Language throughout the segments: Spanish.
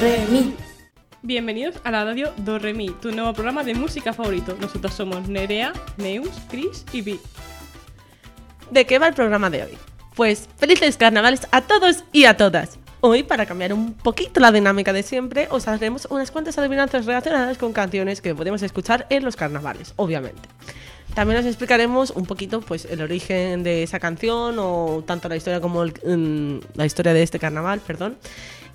re, mi. Bienvenidos a la radio Do Re Mi, tu nuevo programa de música favorito. Nosotros somos Nerea, Neus, Chris y Vi. ¿De qué va el programa de hoy? Pues felices carnavales a todos y a todas. Hoy, para cambiar un poquito la dinámica de siempre, os haremos unas cuantas adivinanzas relacionadas con canciones que podemos escuchar en los carnavales, obviamente. También os explicaremos un poquito pues, el origen de esa canción o tanto la historia como el- mm, la historia de este carnaval, perdón.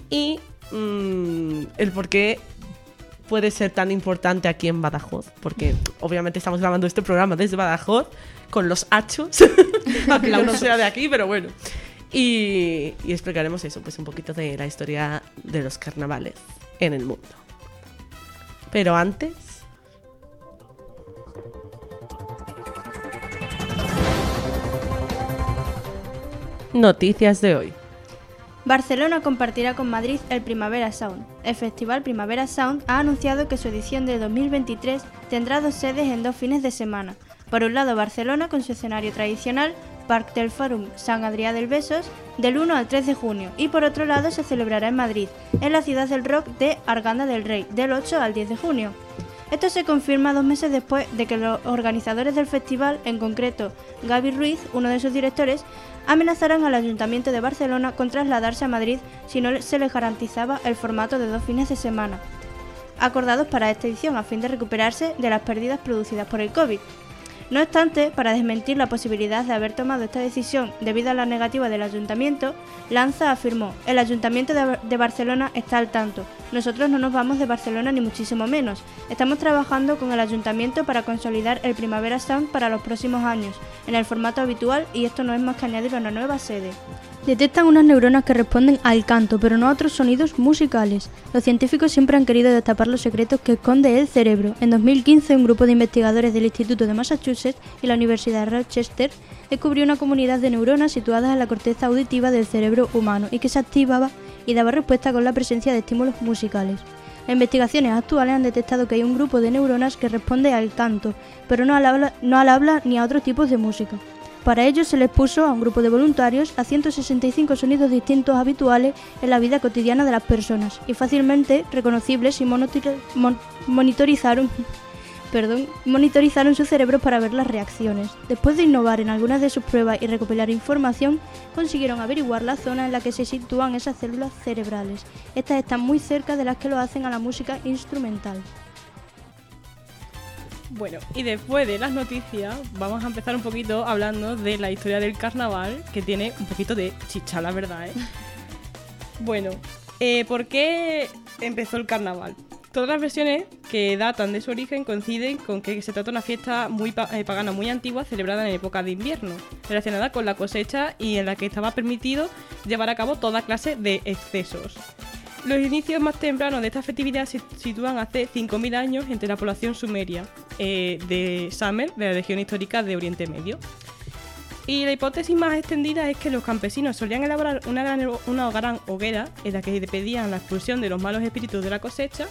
Y mm, el por qué puede ser tan importante aquí en Badajoz, porque obviamente estamos grabando este programa desde Badajoz con los hachos, aunque yo no sea de aquí, pero bueno. Y, y explicaremos eso, pues un poquito de la historia de los carnavales en el mundo. Pero antes... Noticias de hoy. Barcelona compartirá con Madrid el Primavera Sound. El festival Primavera Sound ha anunciado que su edición de 2023 tendrá dos sedes en dos fines de semana. Por un lado, Barcelona con su escenario tradicional, Parc del Fòrum San Adrià del Besos, del 1 al 3 de junio, y por otro lado se celebrará en Madrid, en la ciudad del rock de Arganda del Rey, del 8 al 10 de junio. Esto se confirma dos meses después de que los organizadores del festival, en concreto Gaby Ruiz, uno de sus directores, amenazaran al Ayuntamiento de Barcelona con trasladarse a Madrid si no se les garantizaba el formato de dos fines de semana, acordados para esta edición a fin de recuperarse de las pérdidas producidas por el COVID. No obstante, para desmentir la posibilidad de haber tomado esta decisión debido a la negativa del ayuntamiento, Lanza afirmó, el ayuntamiento de, Barcelona está al tanto, nosotros no nos vamos de Barcelona ni muchísimo menos, estamos trabajando con el ayuntamiento para consolidar el Primavera Sound para los próximos años, en el formato habitual y esto no es más que añadir una nueva sede. Detectan unas neuronas que responden al canto, pero no a otros sonidos musicales. Los científicos siempre han querido destapar los secretos que esconde el cerebro. En 2015, un grupo de investigadores del Instituto de Massachusetts y la Universidad de Rochester descubrió una comunidad de neuronas situadas en la corteza auditiva del cerebro humano y que se activaba y daba respuesta con la presencia de estímulos musicales. Las investigaciones actuales han detectado que hay un grupo de neuronas que responde al canto, pero no al habla, no al habla ni a otros tipos de música. Para ello se les puso a un grupo de voluntarios a 165 sonidos distintos habituales en la vida cotidiana de las personas y fácilmente reconocibles y monitorizaron, perdón, monitorizaron su cerebro para ver las reacciones. Después de innovar en algunas de sus pruebas y recopilar información, consiguieron averiguar la zona en la que se sitúan esas células cerebrales. Estas están muy cerca de las que lo hacen a la música instrumental. Bueno, y después de las noticias, vamos a empezar un poquito hablando de la historia del carnaval, que tiene un poquito de chicha, la verdad, ¿eh? Bueno, eh, ¿por qué empezó el carnaval? Todas las versiones que datan de su origen coinciden con que se trata de una fiesta muy pa- eh, pagana muy antigua celebrada en época de invierno, relacionada con la cosecha y en la que estaba permitido llevar a cabo toda clase de excesos. Los inicios más tempranos de esta festividad se sitúan hace 5.000 años entre la población sumeria eh, de Sumer, de la región histórica de Oriente Medio. Y la hipótesis más extendida es que los campesinos solían elaborar una gran, una gran hoguera en la que pedían la expulsión de los malos espíritus de la cosecha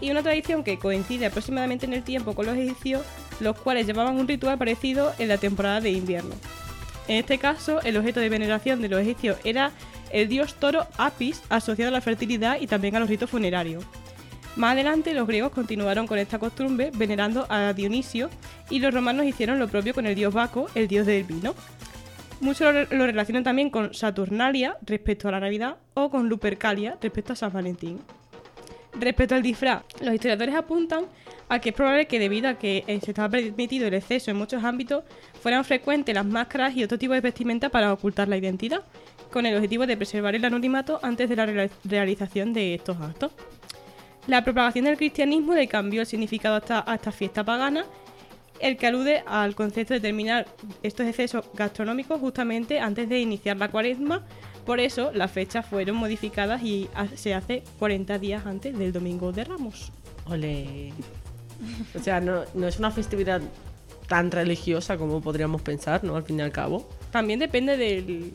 y una tradición que coincide aproximadamente en el tiempo con los egipcios, los cuales llevaban un ritual parecido en la temporada de invierno. En este caso, el objeto de veneración de los egipcios era el dios toro Apis, asociado a la fertilidad y también a los ritos funerarios. Más adelante, los griegos continuaron con esta costumbre, venerando a Dionisio, y los romanos hicieron lo propio con el dios Baco, el dios del vino. Muchos lo, lo relacionan también con Saturnalia respecto a la Navidad o con Lupercalia respecto a San Valentín. Respecto al disfraz, los historiadores apuntan a que es probable que debido a que eh, se estaba permitido el exceso en muchos ámbitos, fueran frecuentes las máscaras y otro tipo de vestimenta para ocultar la identidad, con el objetivo de preservar el anonimato antes de la real- realización de estos actos. La propagación del cristianismo le cambió el significado a esta, a esta fiesta pagana, el que alude al concepto de terminar estos excesos gastronómicos justamente antes de iniciar la cuaresma. Por eso las fechas fueron modificadas y se hace 40 días antes del Domingo de Ramos. Ole. O sea, no, no es una festividad tan religiosa como podríamos pensar, ¿no? Al fin y al cabo. También depende del...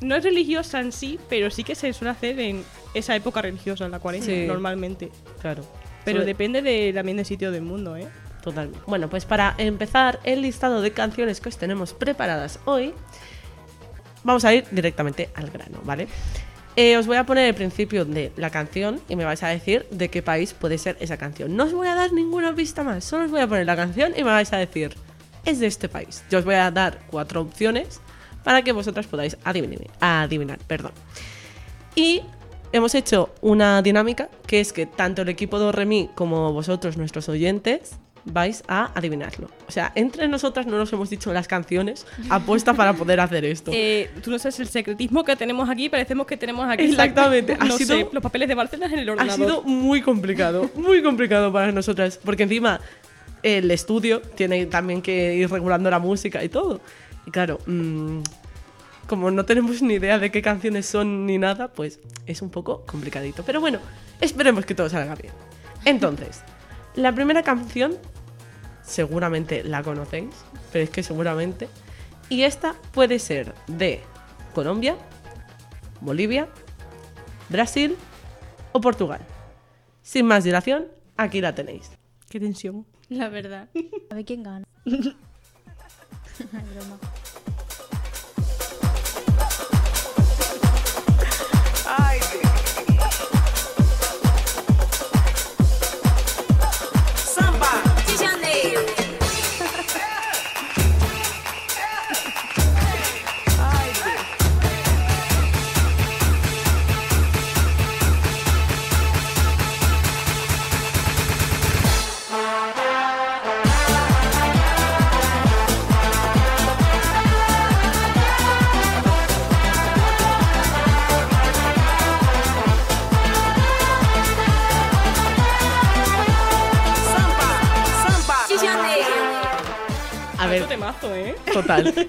No es religiosa en sí, pero sí que se suele hacer en esa época religiosa, en la cuaresma, Sí. normalmente. Claro. Pero Sobre- depende de, también del sitio del mundo, ¿eh? Totalmente. Bueno, pues para empezar el listado de canciones que os tenemos preparadas hoy, vamos a ir directamente al grano, ¿vale? Eh, os voy a poner el principio de la canción y me vais a decir de qué país puede ser esa canción. No os voy a dar ninguna pista más, solo os voy a poner la canción y me vais a decir, es de este país. Yo os voy a dar cuatro opciones para que vosotras podáis adivinar. adivinar perdón. Y hemos hecho una dinámica que es que tanto el equipo de Remi como vosotros, nuestros oyentes, vais a adivinarlo. O sea, entre nosotras no nos hemos dicho las canciones apuesta para poder hacer esto. Eh, tú no sabes el secretismo que tenemos aquí, parecemos que tenemos aquí Exactamente, la- ha no sido- sé, los papeles de Barcelona en el ha ordenador. sido muy complicado, muy complicado para nosotras, porque encima el estudio tiene también que ir regulando la música y todo. Y claro, mm, como no tenemos ni idea de qué canciones son ni nada, pues es un poco complicadito. Pero bueno, esperemos que todo salga bien. Entonces, la primera canción seguramente la conocéis, pero es que seguramente. Y esta puede ser de Colombia, Bolivia, Brasil o Portugal. Sin más dilación, aquí la tenéis. Qué tensión. La verdad. A ver quién gana. Ay, broma. A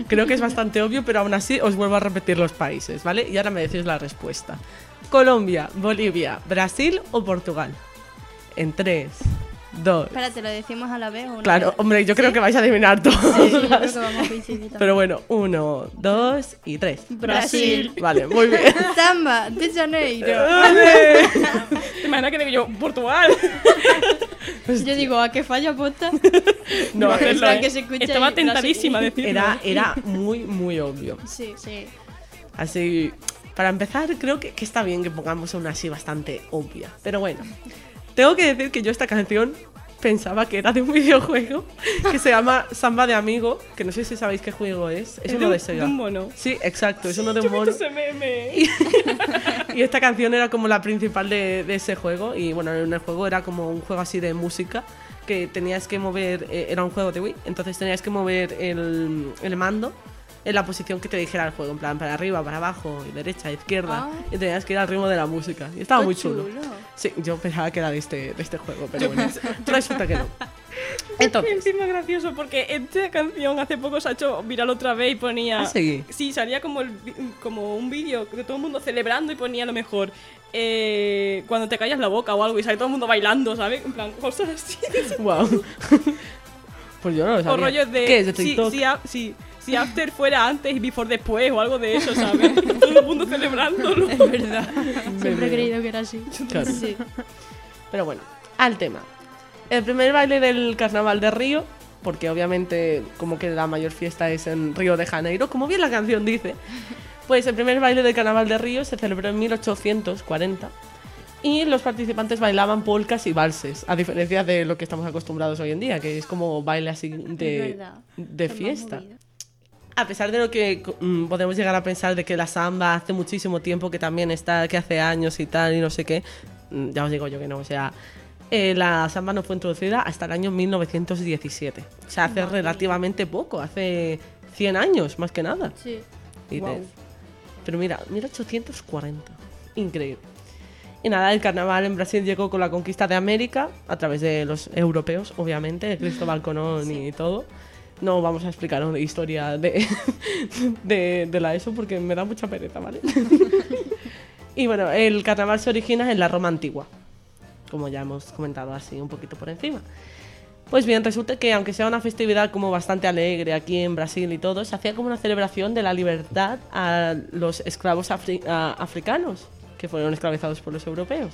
Creo que es bastante obvio, pero aún así os vuelvo a repetir los países, ¿vale? Y ahora me decís la respuesta. Colombia, Bolivia, Brasil o Portugal. En 3, 2. Espérate, ¿lo decimos a la vez o una Claro, vez? hombre, yo creo que vais a adivinar todos. Sí, yo creo que vamos a coincidir también. Pero bueno, 1, 2 y 3. Brasil. Vale, muy bien. Samba de Janeiro. ¿Te imaginas que digo yo, Portugal? Yo digo, ¿a qué falla posta? No, hacerlo, ¿eh? que se Estaba tentadísima a Brasil. decirlo. Era, era muy, muy obvio. Sí, sí. Así, para empezar, creo que, que está bien que pongamos una así bastante obvia. Pero bueno, tengo que decir que yo esta canción pensaba que era de un videojuego que se llama Samba de Amigo, que no sé si sabéis qué juego es. Es, Es uno de Sega. de un mono. Sí, exacto, es uno de un mono. ese meme. Y, y esta canción era como la principal de, de ese juego. Y bueno, en el juego era como un juego así de música que tenías que mover. eh, era un juego de Wii, entonces tenías que mover el, el mando en la posición que te dijera el juego, en plan para arriba, para abajo, derecha, izquierda. Ah. Y tenías que ir al ritmo de la música. Y estaba Qué muy chulo. chulo. Sí, yo pensaba que era de este, de este juego, pero bueno, resulta que no. Entonces, Encima es gracioso porque esta canción hace poco se ha hecho viral otra vez y ponía. ¿Ah, sí? Sí, salía como, el como un vídeo de todo el mundo celebrando y ponía lo mejor. eh, cuando te callas la boca o algo y sale todo el mundo bailando, ¿sabes? En plan, cosas así. wow. pues yo no lo sabía. o rollos de. ¿Qué es de TikTok? Si, a- si- si after fuera antes y before después o algo de eso, ¿sabes? Todo el mundo celebrándolo. Es verdad. Siempre he creído que era así. Claro. Sí. Pero bueno, al tema. El primer baile del carnaval de Río, porque obviamente como que la mayor fiesta es en Río de Janeiro, como bien la canción dice, pues el primer baile del carnaval de Río se celebró en 1840 y los participantes bailaban polcas y valses, a diferencia de lo que estamos acostumbrados hoy en día, que es como baile así de, de fiesta. A pesar de lo que mm, podemos llegar a pensar de que la samba hace muchísimo tiempo que también está, que hace años y tal, y no sé qué, mm, ya os digo yo que no. O sea, eh, la samba no fue introducida hasta el año 1917. O sea, hace relativamente poco, hace 100 años más que nada. Sí. Y te- Pero mira, 1840. Increíble. Y nada, el carnaval en Brasil llegó con la conquista de América a través de los europeos, obviamente, Cristóbal Colón y todo. No vamos a explicar una historia de, de, la ESO porque me da mucha pereza, ¿vale? y bueno, el carnaval se origina en la Roma antigua, como ya hemos comentado así un poquito por encima. Pues bien, resulta que aunque sea una festividad como bastante alegre aquí en Brasil y todo, se hacía como una celebración de la libertad a los esclavos africanos que fueron esclavizados por los europeos.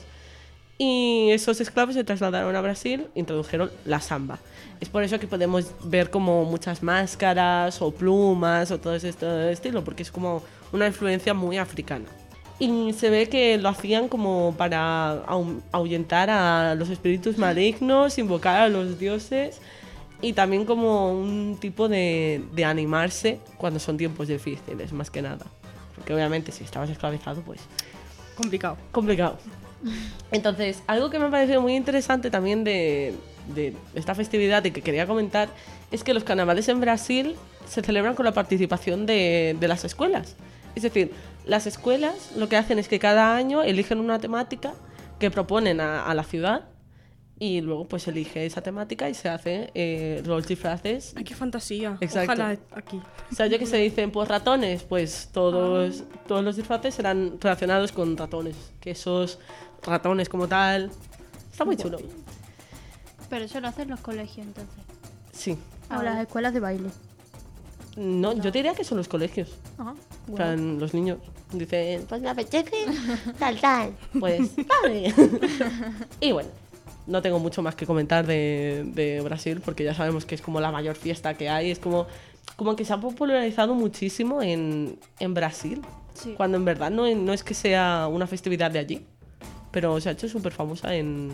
Y esos esclavos se trasladaron a Brasil introdujeron la samba. Es por eso que podemos ver como muchas máscaras o plumas o todo este estilo, porque es como una influencia muy africana. Y se ve que lo hacían como para ahuyentar a los espíritus malignos, invocar a los dioses y también como un tipo de, de animarse cuando son tiempos difíciles, más que nada. Porque obviamente si estabas esclavizado, pues Complicado. complicado. Entonces, algo que me ha parecido muy interesante también de, esta festividad y que quería comentar es que los carnavales en Brasil se celebran con la participación de, las escuelas. Es decir, las escuelas lo que hacen es que cada año eligen una temática que proponen a la ciudad y luego pues elige esa temática y se hace eh, los disfraces Ay, qué fantasía. Exacto. Ojalá aquí. o sea, yo que se dicen, pues ratones, pues todos, todos los disfraces serán relacionados con ratones. Que esos ratones como tal. Está muy chulo. Pero eso lo hacen los colegios entonces. Sí. O las escuelas de baile. No, yo diría que son los colegios. Ajá. En plan, los niños dicen, pues me apetece, tal, tal. Pues, vale. y bueno, no tengo mucho más que comentar de, de Brasil porque ya sabemos que es como la mayor fiesta que hay. Es como, como que se ha popularizado muchísimo en, en Brasil. Sí. Cuando en verdad no, no es que sea una festividad de allí. Pero se ha hecho súper famosa en...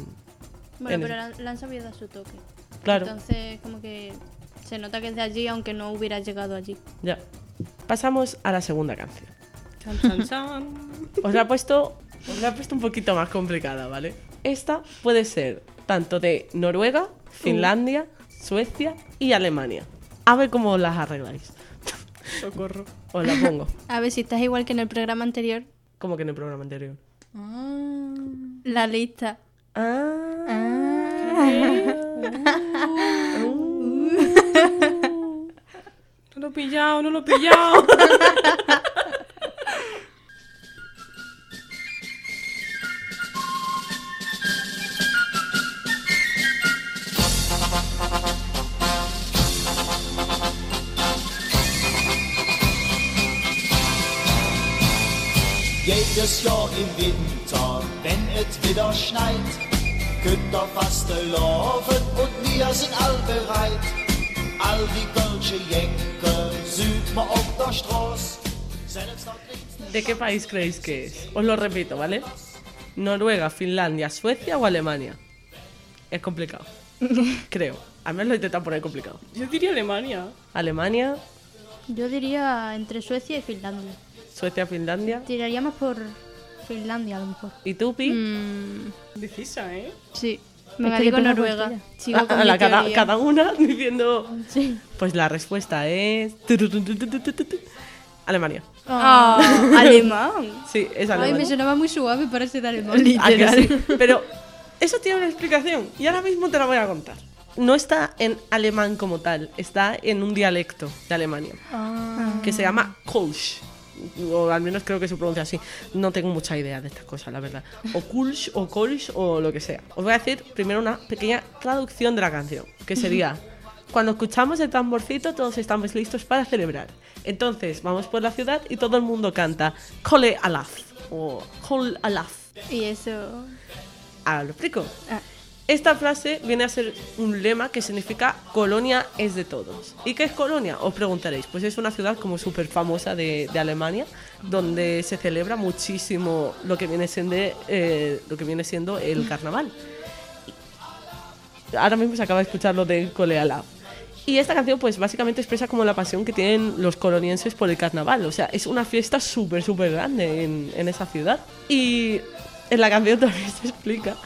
Bueno, en pero la, la han sabido su toque. Claro, Entonces, como que se nota que es de allí, aunque no hubiera llegado allí. ya. Pasamos a la segunda canción. Chan, chan, chan. Os la he puesto, os la he puesto un poquito más complicada, ¿vale? Esta puede ser tanto de Noruega, Finlandia, Suecia y Alemania. A ver cómo las arregláis. Socorro. Os la pongo, A ver si estás igual que en el programa anterior. como que en el programa anterior. La lista. Ah. No lo he pillado, no lo he pillado. Jedes Jahr im Winter, wenn es wieder schneit, könnt ihr fast laufen und wir sind all bereit. All die Kölsche Jenke sieht man auf der Straße. Selbst dort liegt ¿De qué país creéis que es? Os lo repito, ¿vale? Noruega, Finlandia, Suecia o Alemania. Es complicado. Creo. Al menos lo he intentado poner complicado. Yo diría Alemania. Alemania, Yo diría entre Suecia y Finlandia. Suecia, Finlandia. Tiraría más por Finlandia a lo mejor. ¿Y tú, Pi? Mm, Decisa, ¿eh? sí. Es Venga, que digo Noruega. Sigo Ah, con la cada, cada una diciendo. Sí. Pues la respuesta es. Alemania. Ah, alemán. Sí, es Ay, me sonaba muy suave para ser de alemán. Ah, sí. Pero eso tiene una explicación y ahora mismo te la voy a contar. No está en alemán como tal, está en un dialecto de Alemania que se llama Kolsch. O al menos creo que se pronuncia así. No tengo mucha idea de estas cosas, la verdad. O Kulsch o Kolsch o lo que sea. Os voy a decir primero una pequeña traducción de la canción, que sería cuando escuchamos el tamborcito todos estamos listos para celebrar. Entonces vamos por la ciudad y todo el mundo canta Kole Alaf o Kol Alaf. Y eso. Ahora lo explico. Ah. Esta frase viene a ser un lema que significa Colonia es de todos. ¿Y qué es Colonia? Os preguntaréis. Pues es una ciudad como súper famosa de, Alemania, donde se celebra muchísimo lo que viene siendo, eh, lo que viene siendo el carnaval. Ahora mismo se acaba de escuchar lo de Coleala. Y esta canción, pues básicamente expresa como la pasión que tienen los colonienses por el carnaval. O sea, es una fiesta súper, súper grande en, en esa ciudad. Y en la canción también se explica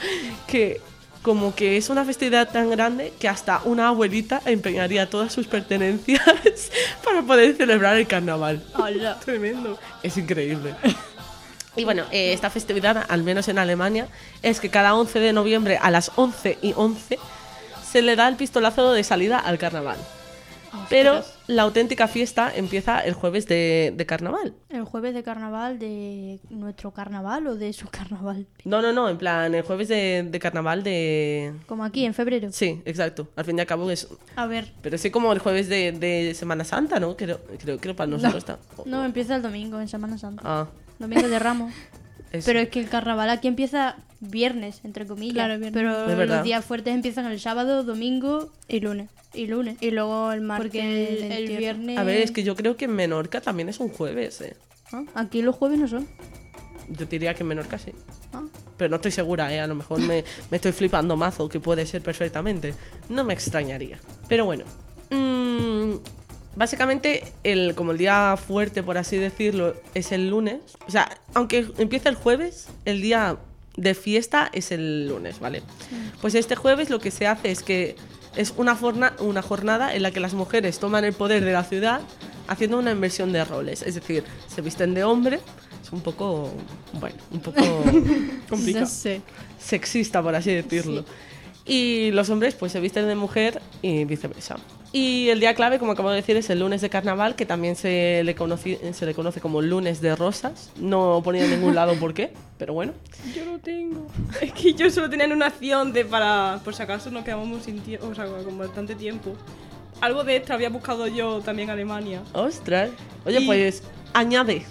que como que es una festividad tan grande que hasta una abuelita empeñaría todas sus pertenencias para poder celebrar el carnaval. Hola. Tremendo. Es increíble. Y bueno, eh, esta festividad, al menos en Alemania, es que cada 11 de noviembre a las 11 y 11 se le da el pistolazo de salida al carnaval. Pero la auténtica fiesta empieza el jueves de, de carnaval. El jueves de carnaval de nuestro carnaval o de su carnaval. No, no, no, en plan, el jueves de, de carnaval de... Como aquí en febrero. Sí, exacto. Al fin y al cabo es... A ver. Pero sí como el jueves de, de Semana Santa, ¿no? Creo, creo, creo para nosotros está... No, empieza el domingo en Semana Santa. Ah, Domingo de Ramos. Pero es que el carnaval aquí empieza viernes, entre comillas. Claro, viernes. Pero los días fuertes empiezan el sábado, domingo Y lunes. y lunes. Y luego el martes. Porque el, viernes. A ver, es que yo creo que en Menorca también es un jueves, ¿eh? ¿Ah? Aquí los jueves no son. yo diría que en Menorca sí. Ah. Pero no estoy segura, ¿eh? A lo mejor me, me estoy flipando mazo, que puede ser perfectamente. No me extrañaría. Pero bueno. mm, básicamente, el, como el día fuerte, por así decirlo, es el lunes. O sea, aunque empiece el jueves, el día de fiesta es el lunes, ¿vale? Pues este jueves lo que se hace es que es una, forna- una jornada en la que las mujeres toman el poder de la ciudad haciendo una inversión de roles. Es decir, se visten de hombre. Es un poco, bueno, un poco complicado sé. sexista, por así decirlo. Y los hombres pues se visten de mujer y viceversa. Y el día clave, como acabo de decir, es el lunes de carnaval, que también se le, conoci- se le conoce como lunes de rosas. No ponía en ningún lado por qué, pero bueno. Yo lo tengo. Es que yo solo tenía en una acción de para. Por si acaso nos quedamos sin tiempo. O sea, con bastante tiempo. Algo de extra había buscado yo también en Alemania. Ostras. Oye, Y- pues añade.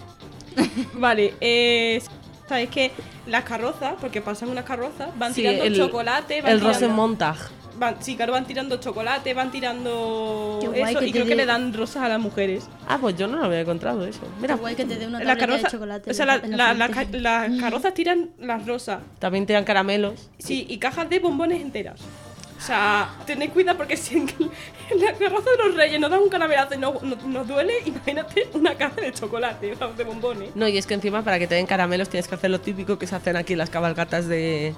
Vale, eh. Sabes que las carrozas, porque pasan unas carrozas, van Sí, tirando el- chocolate, van El tirando, Rosenmontag. Van, sí, claro, van tirando chocolate, van tirando Qué guay eso, que y te creo que dé- le dan rosas a las mujeres. Ah, pues yo no lo había encontrado eso. Mira, Qué guay que te dé una Las tableta de carrozas, chocolate. o sea, la- en la la- la frente. ca- las carrozas tiran las rosas, también te dan caramelos. sí, y cajas de bombones enteras. O sea, tened cuidado porque si en, la carroza de los reyes nos dan un caramelazo y no- no- nos duele, imagínate una caja de chocolate, de bombones. No, y es que encima para que te den caramelos tienes que hacer lo típico que se hacen aquí en las cabalgatas de,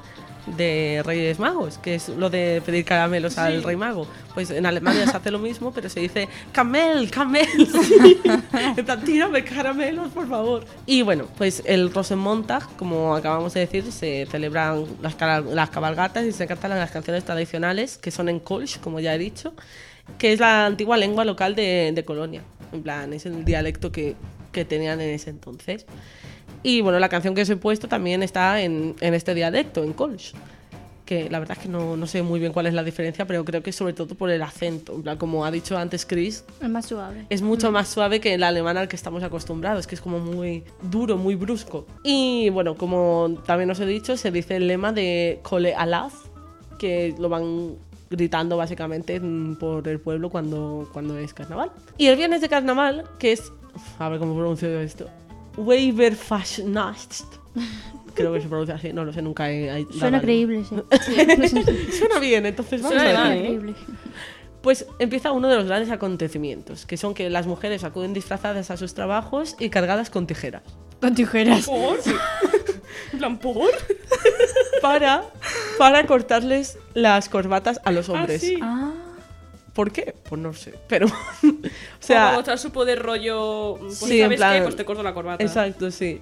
de Reyes Magos, que es lo de pedir caramelos al Rey Mago. Pues en Alemania se hace lo mismo, pero se dice camel, camel. en plan, tírame caramelos, por favor. Y bueno, pues el Rosenmontag, como acabamos de decir, se celebran las, las cabalgatas y se cantan las canciones tradicionales, que son en Kolsch, como ya he dicho, que es la antigua lengua local de, de Colonia. En plan, es el dialecto que, que tenían en ese entonces. Y bueno, la canción que os he puesto también está en, en este dialecto, en Kolsch. Que la verdad es que no, no sé muy bien cuál es la diferencia, pero creo que sobre todo por el acento. Como ha dicho antes Chris, Es más suave. es mucho más suave que el alemán al que estamos acostumbrados, que es como muy duro, muy brusco. Y bueno, como también os he dicho, se dice el lema de Cole Alaz, que lo van gritando básicamente mm, por el pueblo cuando, cuando es carnaval. Y el viernes de carnaval, que es, a ver cómo pronuncio esto, Weiberfastnacht. Creo que se pronuncia así, no lo sé, nunca he... Suena creíble, sí. Suena bien, entonces vamos Suena a decir. ¿eh? creíble. Pues empieza uno de los grandes acontecimientos, que son que las mujeres acuden disfrazadas a sus trabajos y cargadas con tijeras. Con tijeras. ¿Por? En plan, ¿por? Para, para cortarles las corbatas a los hombres. Ah, sí. Ah, ¿Por qué? Pues no sé. Pero, o sea, para mostrar su poder rollo. Pues Sí, en ¿sabes plan- qué? Pues te corto la corbata. exacto, sí.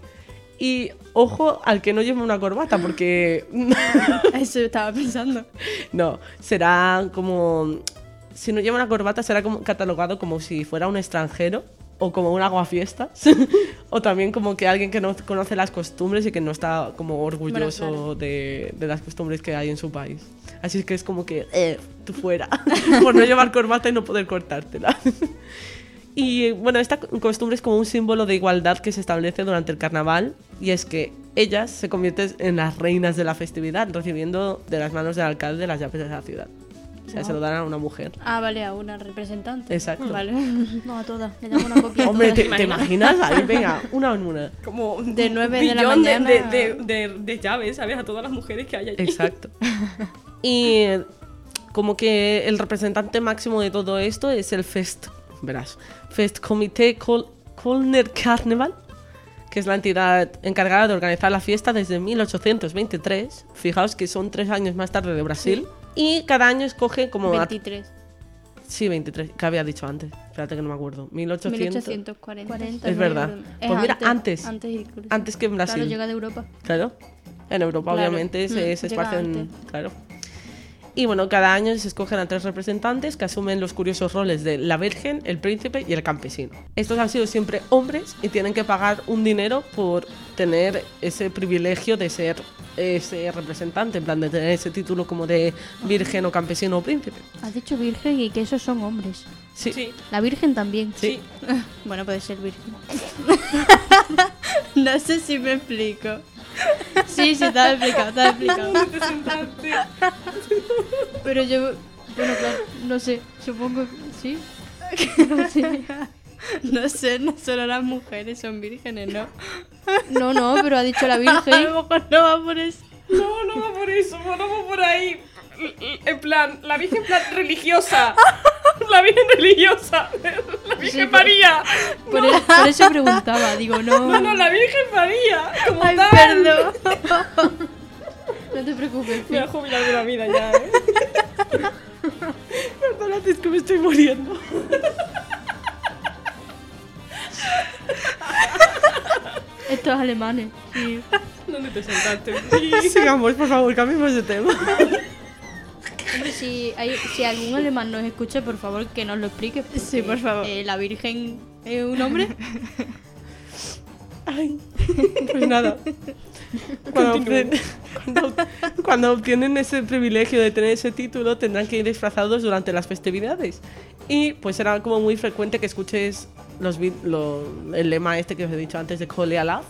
Y ojo al que no lleve una corbata, porque eso estaba pensando. no, será como si no lleva una corbata será como catalogado como si fuera un extranjero o como un aguafiestas o también como que alguien que no conoce las costumbres y que no está como orgulloso claro. de, de las costumbres que hay en su país. Así es que es como que, eh, tú fuera, por no llevar corbata y no poder cortártela. Y bueno, esta costumbre es como un símbolo de igualdad que se establece durante el carnaval y es que ellas se convierten en las reinas de la festividad, recibiendo de las manos del alcalde las llaves de la ciudad. O sea, se lo dan a una mujer. Ah, vale, a una representante. Exacto. Vale. No, a todas. Le damos una copia Hombre. ¿te, te imaginas? Ahí, venga, una en una. Como De un nueve de la mañana. De, de, de- de llaves, ¿sabes? A todas las mujeres que hay allí. Exacto. Y como que el representante máximo de todo esto es el Fest, verás, Fest Comité Kol Kölner Carnival, que es la entidad encargada de organizar la fiesta desde 1823. Fijaos que son tres años más tarde de Brasil. Y cada año escoge como... a- 23. Sí, 23, que había dicho antes. Espérate que no me acuerdo. 1800. 1840. 40. Es verdad. Es Pues mira, antes. Antes. Antes que en Brasil. Claro, llega de Europa. Claro. En Europa, Claro. obviamente, se, Mm, se llega esparcen. Claro. Y bueno, cada año se escogen a tres representantes que asumen los curiosos roles de la Virgen, el príncipe y el campesino. Estos han sido siempre hombres y tienen que pagar un dinero por tener ese privilegio de ser ese representante, en plan de tener ese título como de virgen o campesino o príncipe. Has dicho virgen y que esos son hombres. Sí. Sí, La virgen también. Sí. Bueno, puede ser virgen. no sé si me explico. Sí, sí, está explicado, está explicado. representante. Pero yo, bueno, claro, no sé, supongo que sí. No sé. No sé, no solo las mujeres son vírgenes, ¿no? No, no, pero ha dicho la A Virgen. lo mejor no va por eso. No, no va por eso, no va por ahí. En plan, la Virgen en plan religiosa. La Virgen religiosa. La Virgen Sí, María. Por, e- por eso preguntaba, digo, no. No, no, la Virgen María. Como Ay, tal. perdón. No te preocupes, Me voy a jubilar de la vida ya, ¿eh? Perdónate, es que me estoy muriendo. Estos alemanes. Sí. ¿Dónde te sentaste? Sigamos, por favor, cambiemos de tema. Si, hay, si algún alemán nos escucha, por favor, que nos lo explique. Sí, por favor. eh, ¿La Virgen es un hombre? Ay, pues nada. Cuando, obtien- cuando- cuando obtienen ese privilegio de tener ese título, tendrán que ir disfrazados durante las festividades. Y pues será como muy frecuente que escuches los, el lema este que os he dicho antes de Cole Alaf.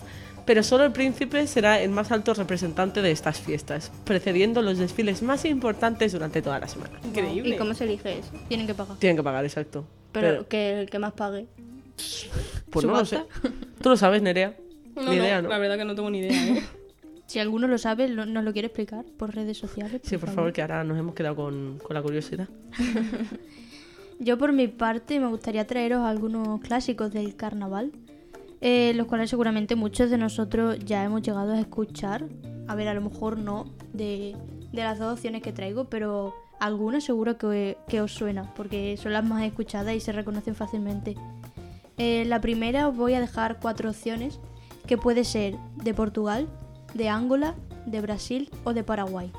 Pero solo el príncipe será el más alto representante de estas fiestas, precediendo los desfiles más importantes durante toda la semana. Increíble. ¿Y cómo se elige eso? Tienen que pagar. Tienen que pagar, exacto. Pero, que el que más pague. pues no lo sé. ¿Tú lo sabes, Nerea? No, Ni idea, ¿no? La verdad que no tengo ni idea, ¿eh? Si alguno lo sabe, lo- nos lo quiere explicar por redes sociales. Sí, por favor, que ahora nos hemos quedado con, con la curiosidad. Yo por mi parte me gustaría traeros algunos clásicos del carnaval, eh, los cuales seguramente muchos de nosotros ya hemos llegado a escuchar. A ver, a lo mejor no de, de las dos opciones que traigo, pero algunas seguro que, que os suena, porque son las más escuchadas y se reconocen fácilmente. Eh, la primera os voy a dejar cuatro opciones, que puede ser de Portugal, de Angola, de Brasil o de Paraguay.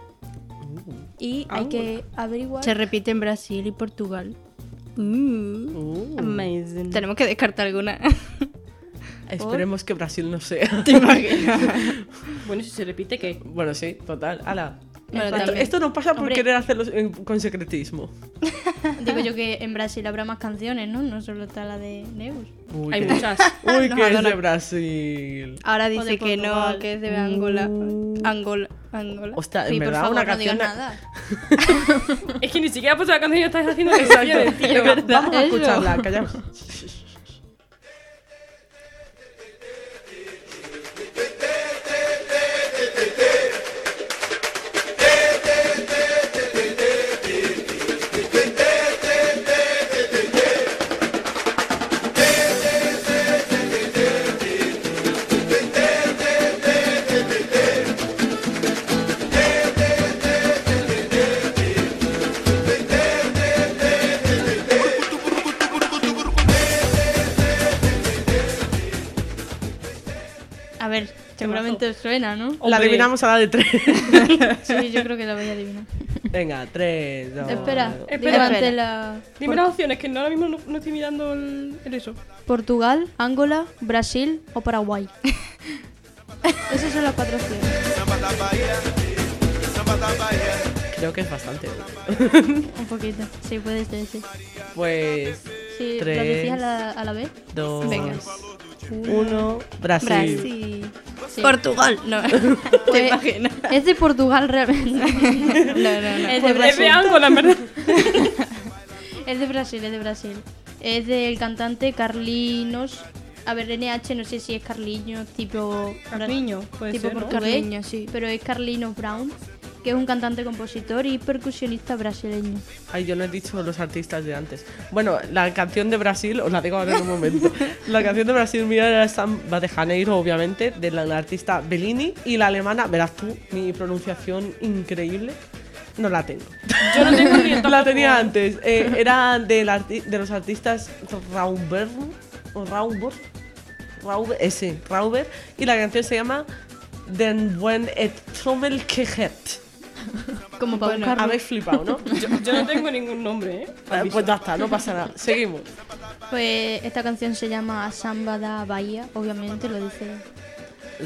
Y hay que averiguar... Se repite en Brasil y Portugal. Mm. Uh. Amazing. Tenemos que descartar alguna. Esperemos que Brasil no sea. ¿Te imaginas? Bueno, si se repite, ¿qué? bueno, sí, total. Ala. Bueno, esto, no pasa por Hombre. querer hacerlo en- con secretismo. Digo yo que en Brasil habrá más canciones, ¿no? No solo está la de Neus. Uy, Hay que- muchas. Uy, que es de. Brasil. Ahora dice que no, que es de Angola. Angola. Angola. Hostia, en Sí, por verdad, favor, una no canción. digas nada. Es que ni siquiera has puesto la canción y ya estás haciendo tío. Vamos a escucharla, callamos. Suena, ¿no? La adivinamos a la de tres. Sí, yo creo que la voy a adivinar. Venga, tres, dos. Espera, Espera, levante espera. la... Dime las opciones, que no, ahora mismo no, no estoy mirando el, el eso. Portugal, Angola, Brasil o Paraguay. Esas son las cuatro opciones. Creo que es bastante. Un poquito. Sí, puede ser, sí. Pues. Sí, Tres. ¿la decías a la, a la vez? Dos. Venga. Uno. Brasil. Brasil. Sí. Portugal. No. ¿Te imaginas? Es de Portugal realmente. No, no, no. es de Es de Brasil. Angola, verdad. Es de Brasil, es de Brasil. Es del cantante Carlinos. A ver, NH, no sé si es Carliños, tipo. Carliño, puede tipo ser, ¿no? portugués, Carliños, sí. Pero es Carlinos Brown, que es un cantante, compositor y percusionista brasileño. Ay, yo no he dicho los artistas de antes. Bueno, la canción de Brasil, os la digo ahora en un momento. La canción de Brasil mía era Samba de Janeiro, obviamente, de la, la artista Bellini. Y la alemana, verás tú, mi pronunciación increíble, no la tengo. Yo no tengo ni La tenía antes. Eh, era del arti- de los artistas Rauber o Rauber. Rauber, ese, Rauber. Y la canción se llama Den Buen et Trommel Kehet. Como para Bueno. Habéis flipado, ¿no? Yo, yo no tengo ningún nombre, ¿eh? Eh, pues ya está, no pasa nada. Seguimos. Pues esta canción se llama Samba da Bahía, obviamente lo dice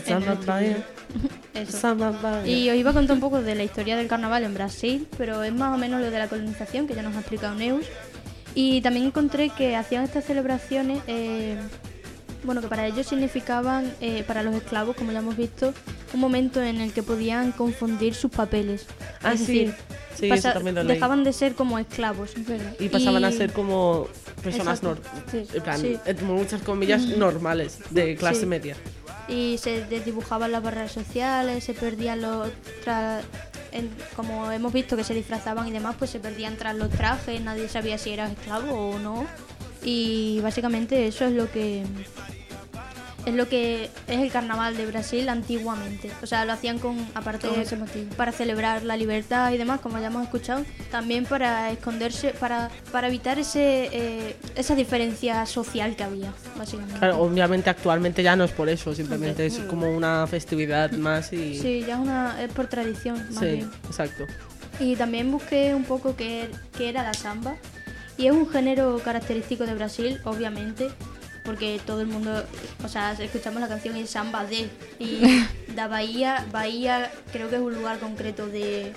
Samba Bahía, eso. Samba Bahía. Y os iba a contar un poco de la historia del carnaval en Brasil, pero es más o menos lo de la colonización que ya nos ha explicado Neus. Y también encontré que hacían estas celebraciones, eh, bueno, que para ellos significaban, eh, para los esclavos, como ya hemos visto, un momento en el que podían confundir sus papeles. Ah, es sí. decir, Sí, pasa- eso lo dejaban de ser como esclavos. Y pasaban a ser como personas Sí, en plan, sí. entre muchas comillas, normales, de clase media. y se desdibujaban las barreras sociales, se perdían los... tra- en- como hemos visto que se disfrazaban y demás, pues se perdían tras los trajes, nadie sabía si eras esclavo o no. Y básicamente eso es lo que es lo que es el carnaval de Brasil antiguamente. O sea, lo hacían con aparte Con ese motivo. para celebrar la libertad y demás, como ya hemos escuchado, también para esconderse, para, para evitar ese eh, esa diferencia social que había, básicamente. Claro, obviamente actualmente ya no es por eso, simplemente es como una festividad más y... Sí, ya es una es por tradición, más Sí, bien. exacto. Y también busqué un poco qué, qué era la samba. Y es un género característico de Brasil, obviamente, porque todo el mundo, o sea, escuchamos la canción y es samba de. Y da Bahía, Bahía creo que es un lugar concreto de,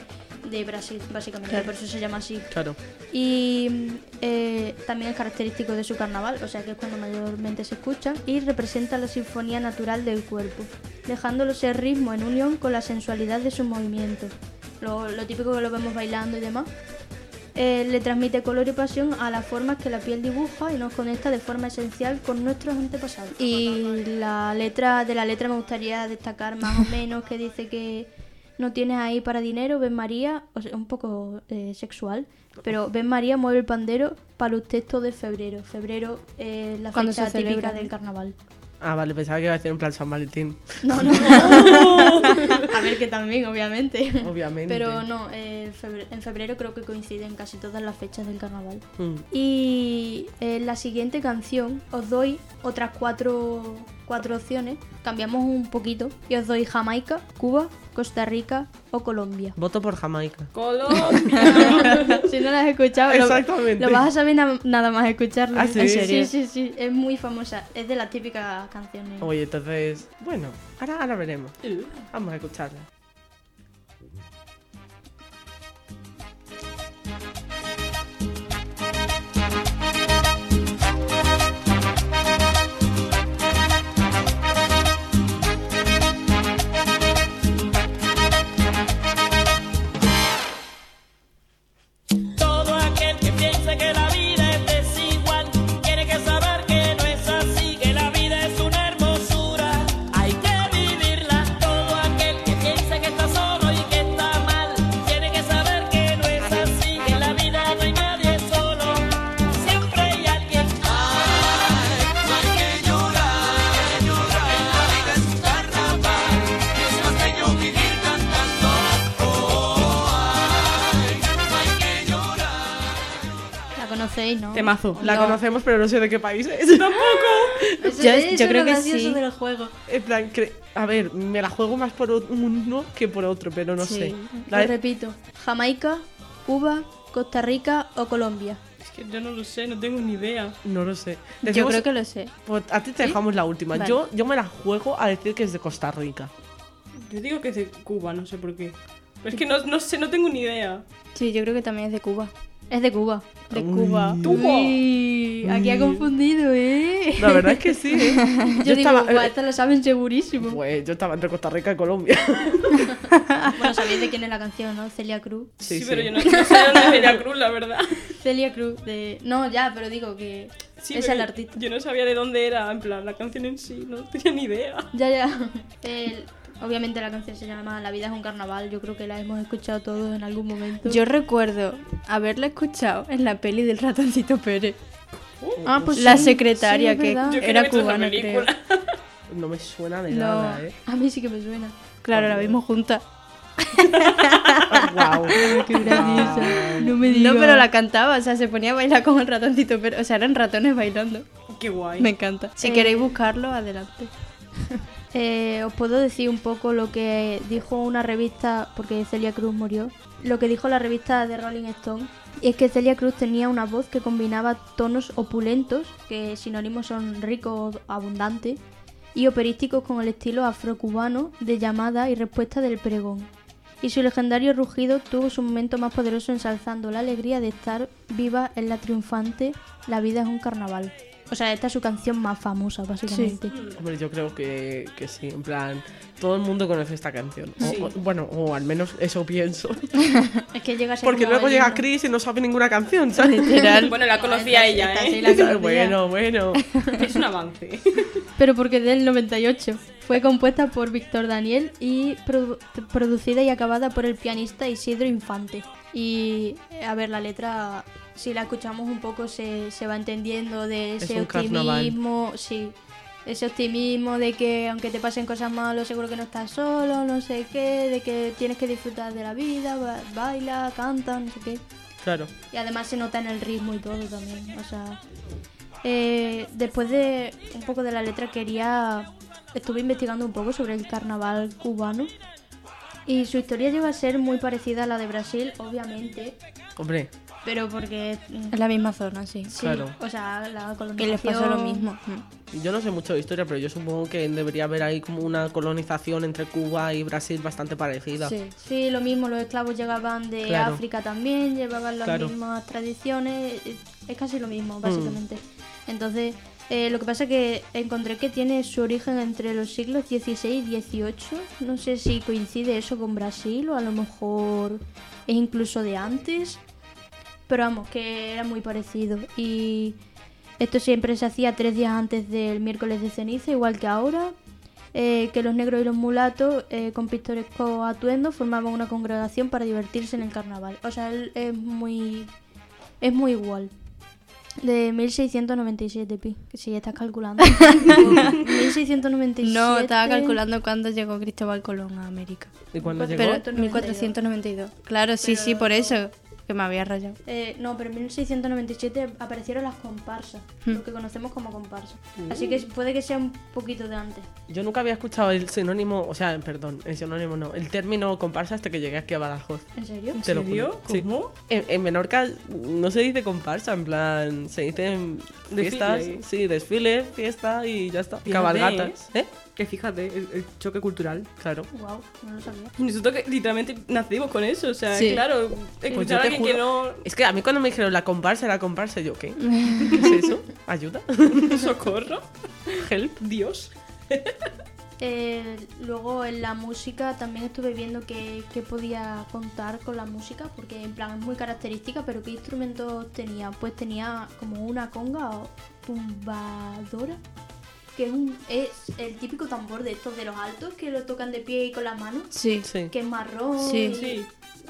de Brasil, básicamente, por eso se llama así. Claro. Y eh, también es característico de su carnaval, o sea que es cuando mayormente se escucha, y representa la sinfonía natural del cuerpo, dejándolo ser ritmo en unión con la sensualidad de sus movimientos. Lo, lo típico que lo vemos bailando y demás. Eh, le transmite color y pasión a las formas que la piel dibuja y nos conecta de forma esencial con nuestros antepasados. Y la letra de la letra me gustaría destacar más o menos que dice que no tienes ahí para dinero, ven María, o sea, un poco eh, sexual, pero ven María mueve el pandero para los textos de febrero. Febrero es la Cuando fecha típica del carnaval. Ah, vale, pensaba que iba a decir un plan San Valentín. No, no. a ver que también, obviamente. Obviamente. Pero no, eh, en febrero creo que coinciden casi todas las fechas del carnaval. Mm. Y en la siguiente canción os doy otras cuatro, cuatro opciones. Cambiamos un poquito y os doy Jamaica, Cuba, Costa Rica o Colombia. Voto por Jamaica. Colombia. si no las has escuchado, lo- Exactamente. Lo, vas a saber na- nada más escucharlo. ¿Ah, sí? ¿En ¿En serio? serio? Sí, sí, sí. Es muy famosa. Es de las típicas canciones. Oye, entonces, bueno, ahora, ahora veremos. Vamos a escucharla. ¿No? Temazo. La No. conocemos, pero no sé de qué país es. Eso- Yo- eso yo es creo lo que gracioso sí. del juego. En plan, cre- a ver, me la juego más por uno que por otro, pero no Sí. sé. Lo La- repito. Jamaica, Cuba, Costa Rica o Colombia. Es que yo no lo sé, no tengo ni idea. no lo sé. Yo Decimos- creo que lo sé. pues a ti te dejamos la última. Vale. Yo, yo me la juego a decir que es de Costa Rica. Yo digo que es de Cuba, no sé por qué. Pero es que no, no sé, no tengo ni idea. Sí, yo creo que también es de Cuba. Es de Cuba. De Cuba. Uy, aquí ha confundido, ¿eh? La verdad es que sí, ¿eh? Yo, digo, estaba, "Buah, esta lo saben segurísimo. Pues yo estaba entre Costa Rica y Colombia. Bueno, sabéis de quién es la canción, ¿no? Celia Cruz. Sí, Sí, pero yo no, no sé dónde es Celia Cruz, la verdad. Celia Cruz de... No, ya, pero digo que Sí, es el artista. Yo no sabía de dónde era, en plan, la canción en sí, no tenía ni idea. Ya, ya. El- Obviamente la canción se llama La vida es un carnaval. Yo creo que la hemos escuchado todos en algún momento. Yo recuerdo haberla escuchado en la peli del ratoncito Pérez. Ah, pues La sí, secretaria sí, que era cubana, creo. No me suena de No. nada, ¿eh? A mí sí que me suena. Claro, la vimos juntas. wow. Qué graciosa. No me digas. No, pero la cantaba, o sea, se ponía a bailar con el ratoncito Pérez. O sea, eran ratones bailando. Qué guay. Me encanta. Si Eh, queréis buscarlo, adelante. Eh, os puedo decir un poco lo que dijo una revista, porque Celia Cruz murió, lo que dijo la revista de Rolling Stone, y es que Celia Cruz tenía una voz que combinaba tonos opulentos, que sinónimos son rico, abundante, y operísticos con el estilo afrocubano de llamada y respuesta del pregón. Y su legendario rugido tuvo su momento más poderoso ensalzando la alegría de estar viva en la triunfante La vida es un carnaval. O sea, esta es su canción más famosa, básicamente. Hombre, yo creo que, que sí, en plan, todo el mundo conoce esta canción. O- Sí. o- bueno, o al menos eso pienso. Es que llega a ser Porque luego llega. Chris y no sabe ninguna canción, ¿sabes? Literal. Bueno, la conocía ella, esta sí ¿eh? la bueno, bueno. Es un avance. Pero porque es del 98. Fue compuesta por Víctor Daniel y produ- producida y acabada por el pianista Isidro Infante. Y eh, a ver, la letra, si la escuchamos un poco, se, se va entendiendo de Es ese optimismo. Sí, ese optimismo de que aunque te pasen cosas malas, seguro que no estás solo, no sé qué, de que tienes que disfrutar de la vida, ba- baila, canta, no sé qué. Claro. Y además se nota en el ritmo y todo también. O sea, eh, después de un poco de la letra quería... Estuve investigando un poco sobre el carnaval cubano. Y su historia lleva a ser muy parecida a la de Brasil, obviamente. Hombre, Pero porque... mm, Es la misma zona, sí. sí, claro. O sea, la Que colonización... les pasó lo mismo. Mm. yo no sé mucho de historia, pero yo supongo que debería haber ahí como una colonización entre Cuba y Brasil bastante parecida. Sí. Sí, lo mismo, los esclavos llegaban de Claro. África también, llevaban las Claro. mismas tradiciones, es casi lo Mm. mismo, básicamente. Entonces, eh, lo que pasa es que encontré que tiene su origen entre los siglos XVI y XVIII, no sé si coincide eso con Brasil o a lo mejor es incluso de antes, pero vamos, que era muy parecido. Y esto siempre se hacía tres días antes del miércoles de ceniza, igual que ahora, eh, que los negros y los mulatos eh, con pintorescos atuendos formaban una congregación para divertirse en el carnaval. O sea, él es muy es muy igual. De 1697 pi, que si estás calculando. 1697. No, estaba calculando cuándo llegó Cristóbal Colón a América. ¿Y cuándo llegó? Pero 1492. Claro, sí, sí, por eso. Que me había rayado. Eh, no, pero en 1697 aparecieron las comparsas, lo que conocemos como comparsas. Así que puede que sea un poquito de antes. Yo nunca había escuchado el sinónimo, o sea, perdón, el sinónimo no, el término comparsa hasta que llegué aquí a Badajoz. ¿En serio? Te lo serio? juro. Sí. ¿Cómo? En, en Menorca no se dice comparsa, en plan, se dicen fiestas, Desfile. sí, desfile, fiesta y ya está. Cabalgatas, ¿eh? Que fíjate, el, el choque cultural. Claro. Wow, no lo sabía. Y nosotros que literalmente nacimos con eso, o sea, Sí. claro, Pues escuchar yo a te alguien que no... Es que a mí cuando me dijeron la comparsa era comparsa, yo, ¿qué? ¿Qué es eso? ¿Ayuda? Socorro, ¿Help? Dios. Eh, luego en la música también estuve viendo que, que podía contar con la música, porque en plan es muy característica, pero ¿qué instrumentos tenía? Pues tenía como una conga o tumbadora, que es, un, es el típico tambor de estos de los altos que lo tocan de pie y con las manos, Sí. Sí. que es marrón. Sí. y- Sí.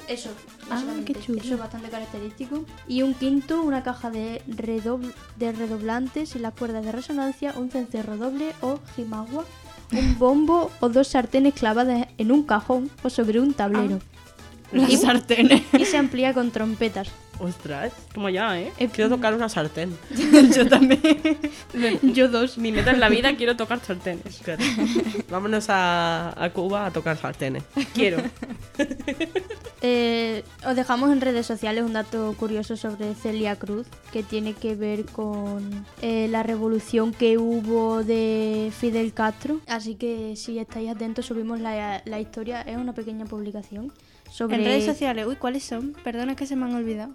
Eso, Ah, qué chulo. Eso es bastante característico. Y un quinto, una caja de, redobl- de redoblantes y las cuerdas de resonancia, un cencerro doble o jimagua, un bombo o dos sartenes clavadas en un cajón o sobre un tablero. Las sartenes. Y se amplía con trompetas. Ostras, Como ya, ¿eh? quiero tocar una sartén. Yo también. Yo dos. Mi meta en la vida quiero tocar sartenes. Claro. Vámonos a, a Cuba a tocar sartenes. Quiero. Eh, os dejamos en redes sociales un dato curioso sobre Celia Cruz que tiene que ver con eh, la revolución que hubo de Fidel Castro. Así que si estáis atentos subimos la, la historia, es una pequeña publicación sobre En redes sociales, uy, ¿cuáles son? Perdona que se me han olvidado.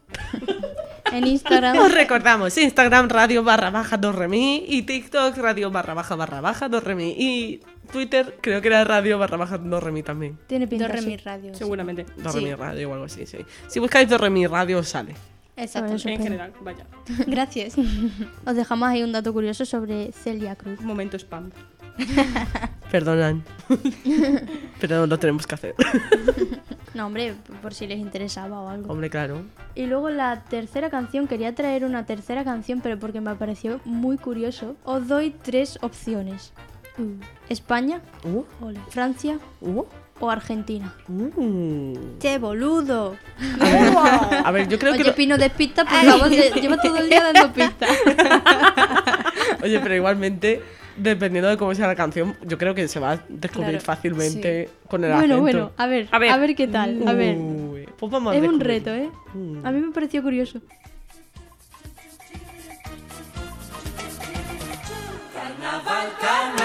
en Instagram. Os recordamos, Instagram radio barra baja dorremi y TikTok radio barra baja barra baja dorremi y Twitter creo que era radio barra baja dorremi también. Tiene pinta Dorre sí. mi radio. sí. Seguramente. Dorremi radio o algo así, sí. Si buscáis dorremi radio sale. Exacto. En general, vaya. Gracias. Os dejamos ahí un dato curioso sobre Celia Cruz. Un momento spam. Perdonan. Pero lo tenemos que hacer. No, hombre, por si les interesaba o algo. Hombre, claro. Y luego la tercera canción, quería traer una tercera canción, pero porque me pareció muy curioso. Os doy tres opciones. España, Uh, Francia uh, o Argentina. uh. ¡Che, boludo! A ver, a ver, yo creo que Oye, lo- Pino, despista, por favor, lle- lleva todo el día dando pistas. Oye, pero igualmente, dependiendo de cómo sea la canción, yo creo que se va a descubrir fácilmente con el bueno, acento. Bueno, a ver, a ver, a ver, qué tal, a ver. Uy, pues es un reto, ¿eh? Mm. A mí me pareció curioso. Carnaval, carnaval.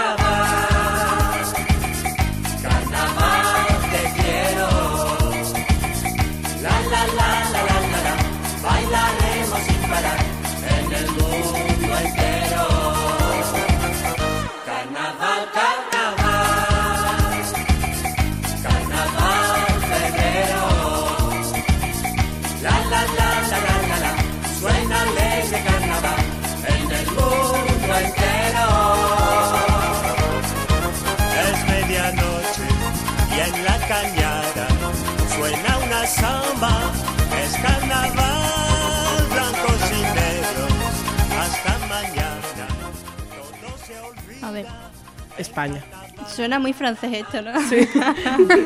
España. Suena muy francés esto, ¿no?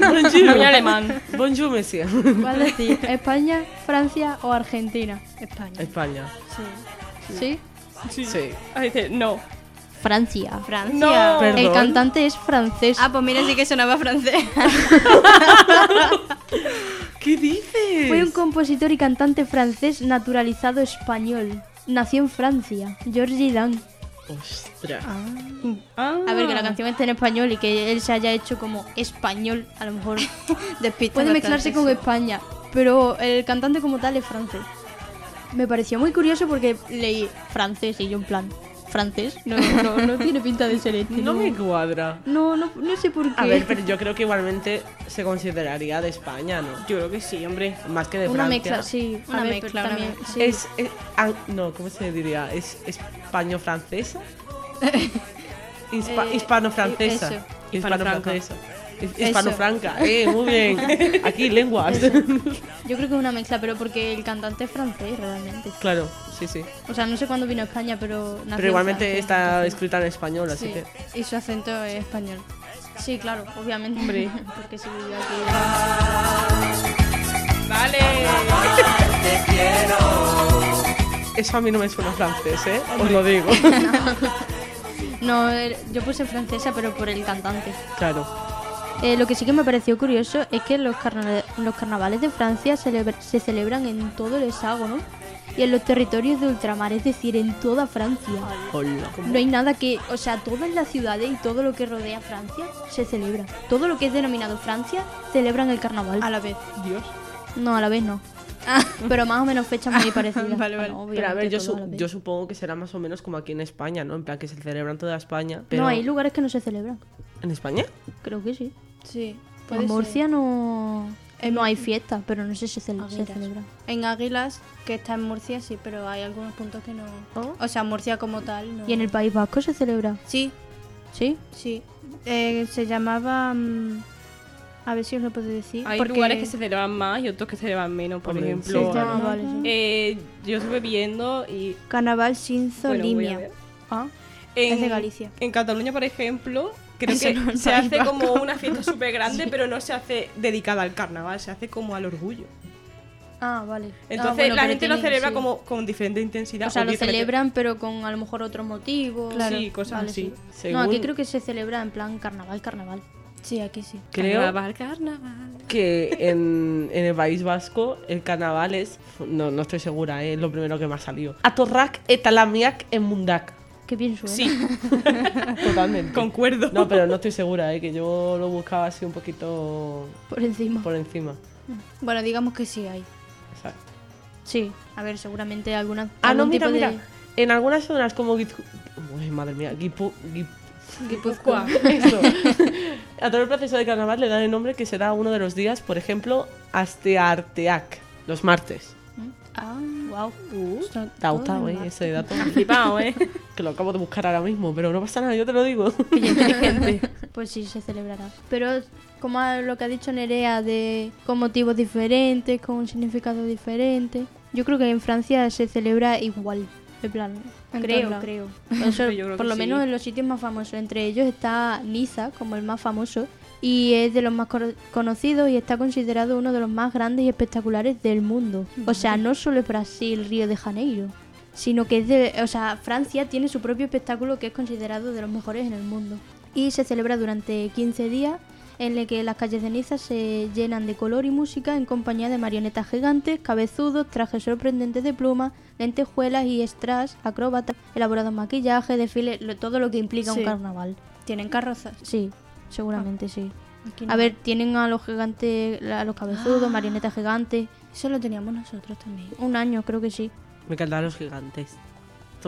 Bonjour. Muy alemán. Bonjour, monsieur. ¿Cuál decir? ¿España, Francia o Argentina? España. España. ¿Sí? Sí. Ah, dice, no. Francia. Francia. No. Perdón. El cantante es francés. Ah, pues mira, sí que sonaba francés. ¿Qué dices? Fue un compositor y cantante francés naturalizado español. Nació en Francia, Georges Dan. Ostras. Ah. A ver, que la canción esté en español y que él se haya hecho como español, a lo mejor Despista puede mezclarse con. España, pero el cantante como tal es francés. Me pareció muy curioso porque leí francés y yo en plan, ¿francés? No, no, no tiene pinta de ser este. No me cuadra. no, no, no sé por qué. A ver, pero yo creo que igualmente se consideraría de España, ¿no? Yo creo que sí, hombre. Más que de Una Francia. mezcla, sí. Una a ver, mezcla, también, sí. Es, es- ah, no, ¿cómo se diría? ¿Es españo-francesa? Hispa- Eh, Hispano-francesa. Hispano-francesa. His- Hispano-franca. Eh, muy bien. Aquí, lenguas. Yo creo que es una mezcla, pero porque el cantante es francés realmente. claro, sí, sí. O sea, no sé cuándo vino a España, pero Pero en igualmente está escrita en español, así Sí. que... Y su acento es español. Sí, claro, obviamente. Hombre. porque si vivió aquí. Vale. Eso a mí no me suena francés, ¿eh? Os lo digo. No, eh, yo puse francesa, pero por el cantante. claro. Eh, lo que sí que me pareció curioso es que los, carna- los carnavales de Francia celebra- se celebran en todo el hexágono y en los territorios de ultramar, es decir, en toda Francia. Hola. No hay nada que, o sea, todas las ciudades y todo lo que rodea Francia se celebra. Todo lo que es denominado Francia celebran el carnaval. A la vez. Dios. No, a la vez no. Pero más o menos fechas muy parecidas. Vale, vale. Ah, Pero a ver, yo, su- a yo supongo que será más o menos como aquí en España, ¿no? En plan que se celebra en toda España. Pero... No, hay lugares que no se celebran. ¿En España? Creo que sí. Sí. En puede Murcia no, no hay fiesta, pero no sé si se, celebra. En Águilas, que está en Murcia, sí, pero hay algunos puntos que no. Oh. O sea, Murcia como tal. No. ¿Y en el País Vasco se celebra? Sí, ¿Sí? sí. Eh, se llamaba. mm, a ver si os lo puedo decir. Hay porque- lugares que se celebran más y otros que se celebran menos. Por Hombre, ejemplo, sí. Ah, vale, sí. eh, yo estuve viendo y. Carnaval Sinzo bueno, voy a Limia. ver. Ah, Es de Galicia. En Cataluña, por ejemplo, creo Eso que no se hace como una fiesta súper grande, pero no se hace dedicada al carnaval, se hace como al orgullo. ah vale. Entonces Ah, bueno, la gente lo celebra sí. como con diferente intensidad. O sea, lo diferente- celebran, pero con a lo mejor otro motivo. Sí, cosas Vale, así. sí. No, aquí creo que se celebra en plan carnaval, carnaval. Sí, aquí sí. Creo Carnaval, carnaval. que en, en el País Vasco el carnaval es... No, no estoy segura, ¿eh? es lo primero que me ha salido. Atorrak eta lamiak en mundak. Qué bien suena. Sí, Totalmente. concuerdo. No, pero no estoy segura, ¿eh? que yo lo buscaba así un poquito Por encima. por encima. Bueno, digamos que sí hay. Exacto. Sí. A ver, seguramente alguna. Ah, no, mira, tipo mira. de- En algunas zonas como Uy, madre mía, Guipúzcoa. Eso. A todo el proceso de carnaval le dan el nombre que será uno de los días, por ejemplo, Astearteac, los martes. Ah, Wow. Tauta, güey, ese dato. Flipado, ¿eh? Que lo acabo de buscar ahora mismo, pero no pasa nada, yo te lo digo. Pues sí, se celebrará. Pero como lo que ha dicho Nerea, de con motivos diferentes, con un significado diferente. Yo creo que en Francia se celebra igual. En plan, En creo, creo. Eso, Yo creo por lo sí. menos en los sitios más famosos. Entre ellos está Niza, como el más famoso. Y es de los más conocidos y está considerado uno de los más grandes y espectaculares del mundo. O sea, no solo es Brasil, Río de Janeiro, sino que es de, o sea, Francia tiene su propio espectáculo que es considerado de los mejores en el mundo. Y se celebra durante 15 días en el que las calles de Niza se llenan de color y música en compañía de marionetas gigantes, cabezudos, trajes sorprendentes de plumas, lentejuelas y strass, acróbatas, elaborados maquillajes, desfiles, todo lo que implica Sí. un carnaval. ¿Tienen carrozas? Sí, seguramente sí. Aquí no. A ver, tienen a los gigantes, a los cabezudos, marionetas gigantes. Eso lo teníamos nosotros también. Un año, creo que sí. Me encantan los gigantes.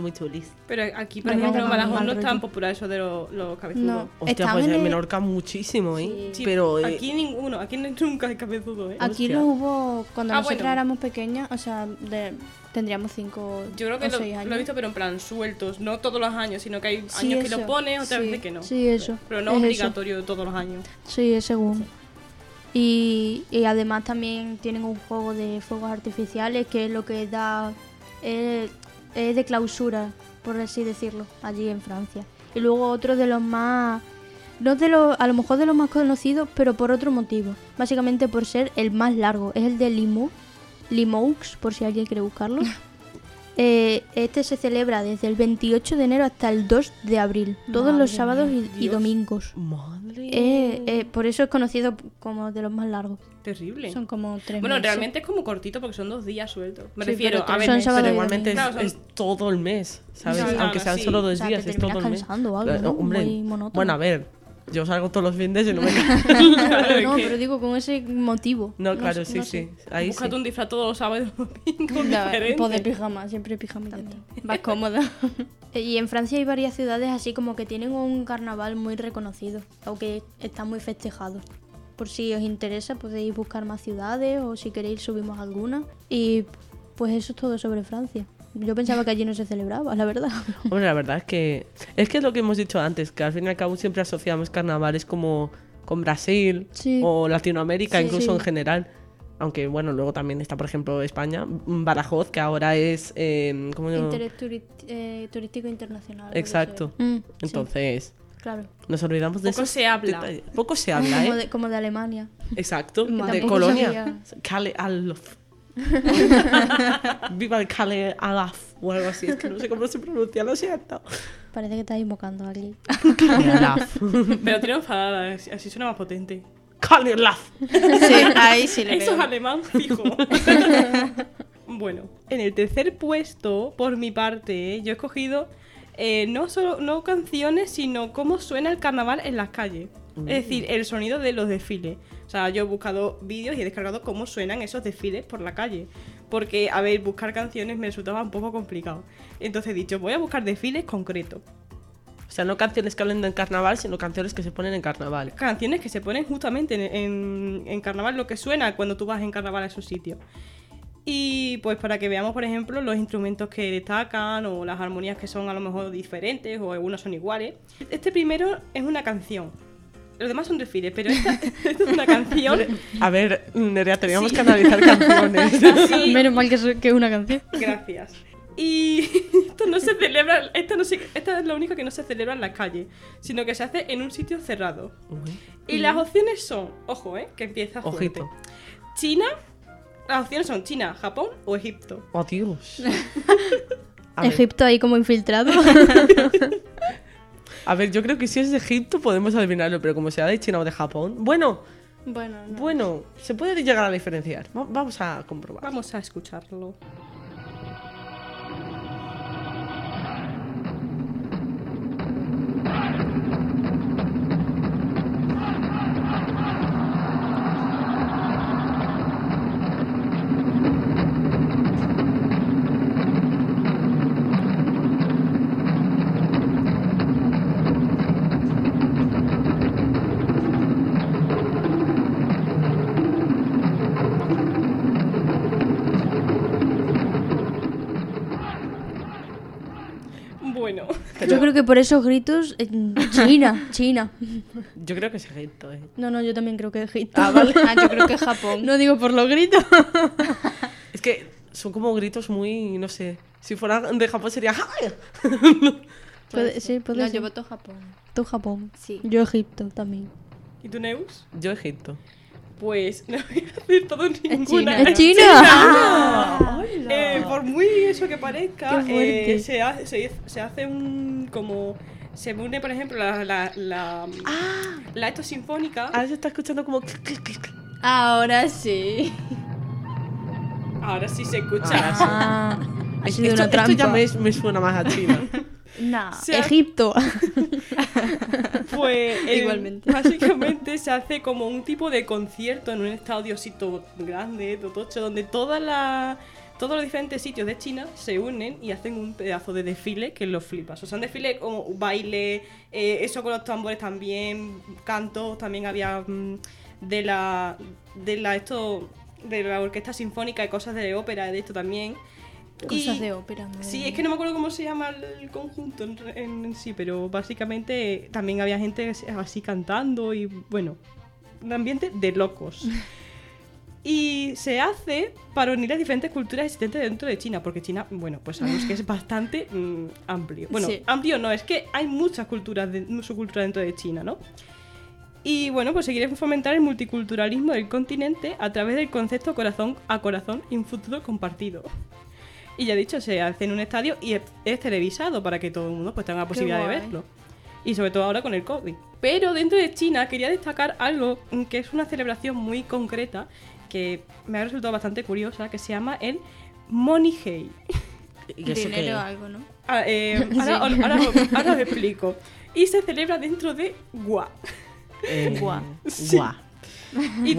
Muy chulis. Pero aquí, por ejemplo, en Badajoz no es rollo. tan popular eso de los, los cabezudos. No. Hostia, Están pues en en el- Menorca muchísimo, ¿eh? Sí, pero eh, aquí ninguno, aquí nunca hay cabezudo, ¿eh? Aquí Hostia. lo hubo cuando Ah, nosotros bueno. éramos pequeñas, o sea, de- tendríamos cinco Yo creo que o lo, seis lo años. he visto, pero en plan sueltos, no todos los años, sino que hay Sí, años que eso. lo pones, otras Sí. veces que no. Sí, eso. Pero no es eso. obligatorio todos los años. Sí, es según. Y, y además también tienen un juego de fuegos artificiales que es lo que da. Es, es de clausura, por así decirlo, allí en Francia. Y luego otro de los más No de lo, a lo mejor de los más conocidos, pero por otro motivo. Básicamente por ser el más largo. Es el de Limoux. Limoux, por si alguien quiere buscarlo. Eh, este se celebra desde el 28 de enero hasta el 2 de abril. Todos los Madre sábados mía, y, y domingos. Madre. Eh, eh, por eso es conocido como de los más largos. Terrible. Son como tres Bueno, meses. realmente es como cortito porque son dos días sueltos. Me Sí, refiero, pero a ver, Pero y igualmente es, Claro, son- es todo el mes, ¿sabes? Sí, Aunque sean sí. solo dos O sea, días, te es todo el mes. algo, Claro, ¿no? hombre, Muy monótono. bueno, a ver, yo salgo todos los fines y no me no, que- pero digo con ese motivo. No, claro, sé- sí, no sí. sé. Ahí sí. Búscate un disfraz todos los sábados domingos pues de pijama, siempre pijama. Vas cómoda. Y en Francia hay varias ciudades así como que tienen un carnaval muy reconocido, aunque está muy festejado. Por si os interesa podéis buscar más ciudades o si queréis subimos algunas. Y pues eso es todo sobre Francia. Yo pensaba que allí no se celebraba, la verdad. Hombre, la verdad es que es que es lo que hemos dicho antes, que al fin y al cabo siempre asociamos carnavales como con Brasil Sí. o Latinoamérica, Sí. incluso Sí. en general. Aunque bueno, luego también está, por ejemplo, España, Badajoz, que ahora es... eh, ¿cómo se llama? Interés turi- eh, turístico internacional. Exacto. Mm, Entonces, claro. nos olvidamos de Poco esos se habla. detalles. Poco se habla, Como ¿eh? de, como de Alemania. Exacto, de Colonia. Alof. Viva el Kale Alaf o algo así, es que no sé cómo se pronuncia, lo siento. Parece que estás invocando a alguien. Kale Alaf. Pero tiene enfadada, así así suena más potente. Kale Alaf. Sí, ahí sí le Eso es alemán fijo. bueno, en el tercer puesto, por mi parte, yo he escogido eh, no solo no canciones, sino cómo suena el carnaval en las calles. Es decir, el sonido de los desfiles. O sea, yo he buscado vídeos y he descargado cómo suenan esos desfiles por la calle. Porque, a ver, buscar canciones me resultaba un poco complicado. Entonces he dicho, voy a buscar desfiles concretos. O sea, no canciones que hablen del carnaval, sino canciones que se ponen en carnaval. canciones que se ponen justamente en, en- en carnaval, lo que suena cuando tú vas en carnaval a esos sitios. Y pues para que veamos, por ejemplo, los instrumentos que destacan o las armonías que son a lo mejor diferentes o algunos son iguales. Este primero es una canción. Los demás son desfiles, pero esta, esta es una canción. A ver, Nerea, teníamos Sí. que analizar canciones. Sí, Menos mal que es, que es una canción. Gracias. Y esto no se celebra, esta, no se- esta es lo único que no se celebra en la calle, sino que se hace en un sitio cerrado. Y las opciones son, ojo, eh, que empieza fuerte. Ojito. China, las opciones son China, Japón o Egipto. Oh, Dios. Egipto ahí como infiltrado. A ver, yo creo que si es de Egipto podemos adivinarlo, pero como sea de China o de Japón. Bueno, Bueno, no. bueno, se puede llegar a diferenciar. Va- Vamos a comprobar. Vamos a escucharlo. Por esos gritos, en China, China. Yo creo que es Egipto, eh. No, no, yo también creo que Egipto. Ah, vale. Ah, yo creo que es Japón. No digo por los gritos. Es que son como gritos muy, no sé. Si fueran de Japón sería. Puede, sí, puede No, ser. yo voto Japón. Tú Japón. Sí. Yo Egipto también. ¿y tú, Neus? Yo Egipto. Pues no voy a decir todo en ninguna. China. ¡Es China! Eh, por muy eso que parezca, eh, se, hace, se, se hace un como se une, por ejemplo, la la la, la esto sinfónica. Ahora se está escuchando como. Ahora sí. Ahora sí se escucha. Ah, ha Es- sido esto, una trampa. esto ya me, me suena más a China. Nah, Se ha- Egipto. Pues eh, Igualmente. básicamente se hace como un tipo de concierto en un estadio así todo grande, totocho, donde todas las todos los diferentes sitios de China se unen y hacen un pedazo de desfile que los flipas. O sea, un desfile como baile, eh, eso con los tambores también, cantos, también había mm, de la de la esto de la orquesta sinfónica y cosas de ópera de esto también. Cosas Y- de ópera. madre Sí, es que no me acuerdo cómo se llama el conjunto en, en- en sí, pero básicamente también había gente así cantando y bueno, un ambiente de locos. Y se hace para unir las diferentes culturas existentes dentro de China, porque China, bueno, pues sabemos que es bastante mm, amplio. Bueno, Sí. amplio no, es que hay muchas culturas, de, su cultura dentro de China, ¿no? Y bueno, pues se quiere fomentar el multiculturalismo del continente a través del concepto corazón a corazón y un futuro compartido. Y ya he dicho, se hace en un estadio y es, es televisado para que todo el mundo pues tenga la posibilidad de verlo. Y sobre todo ahora con el COVID. Pero dentro de China quería destacar algo mm, que es una celebración muy concreta que me ha resultado bastante curiosa, que se llama el Money Hei. ¿Y eso qué Dinero algo, ¿no? Ah, eh, ahora, ahora- ahora os explico. Y se celebra dentro de Gua. Eh, Guau. Sí. guau. Y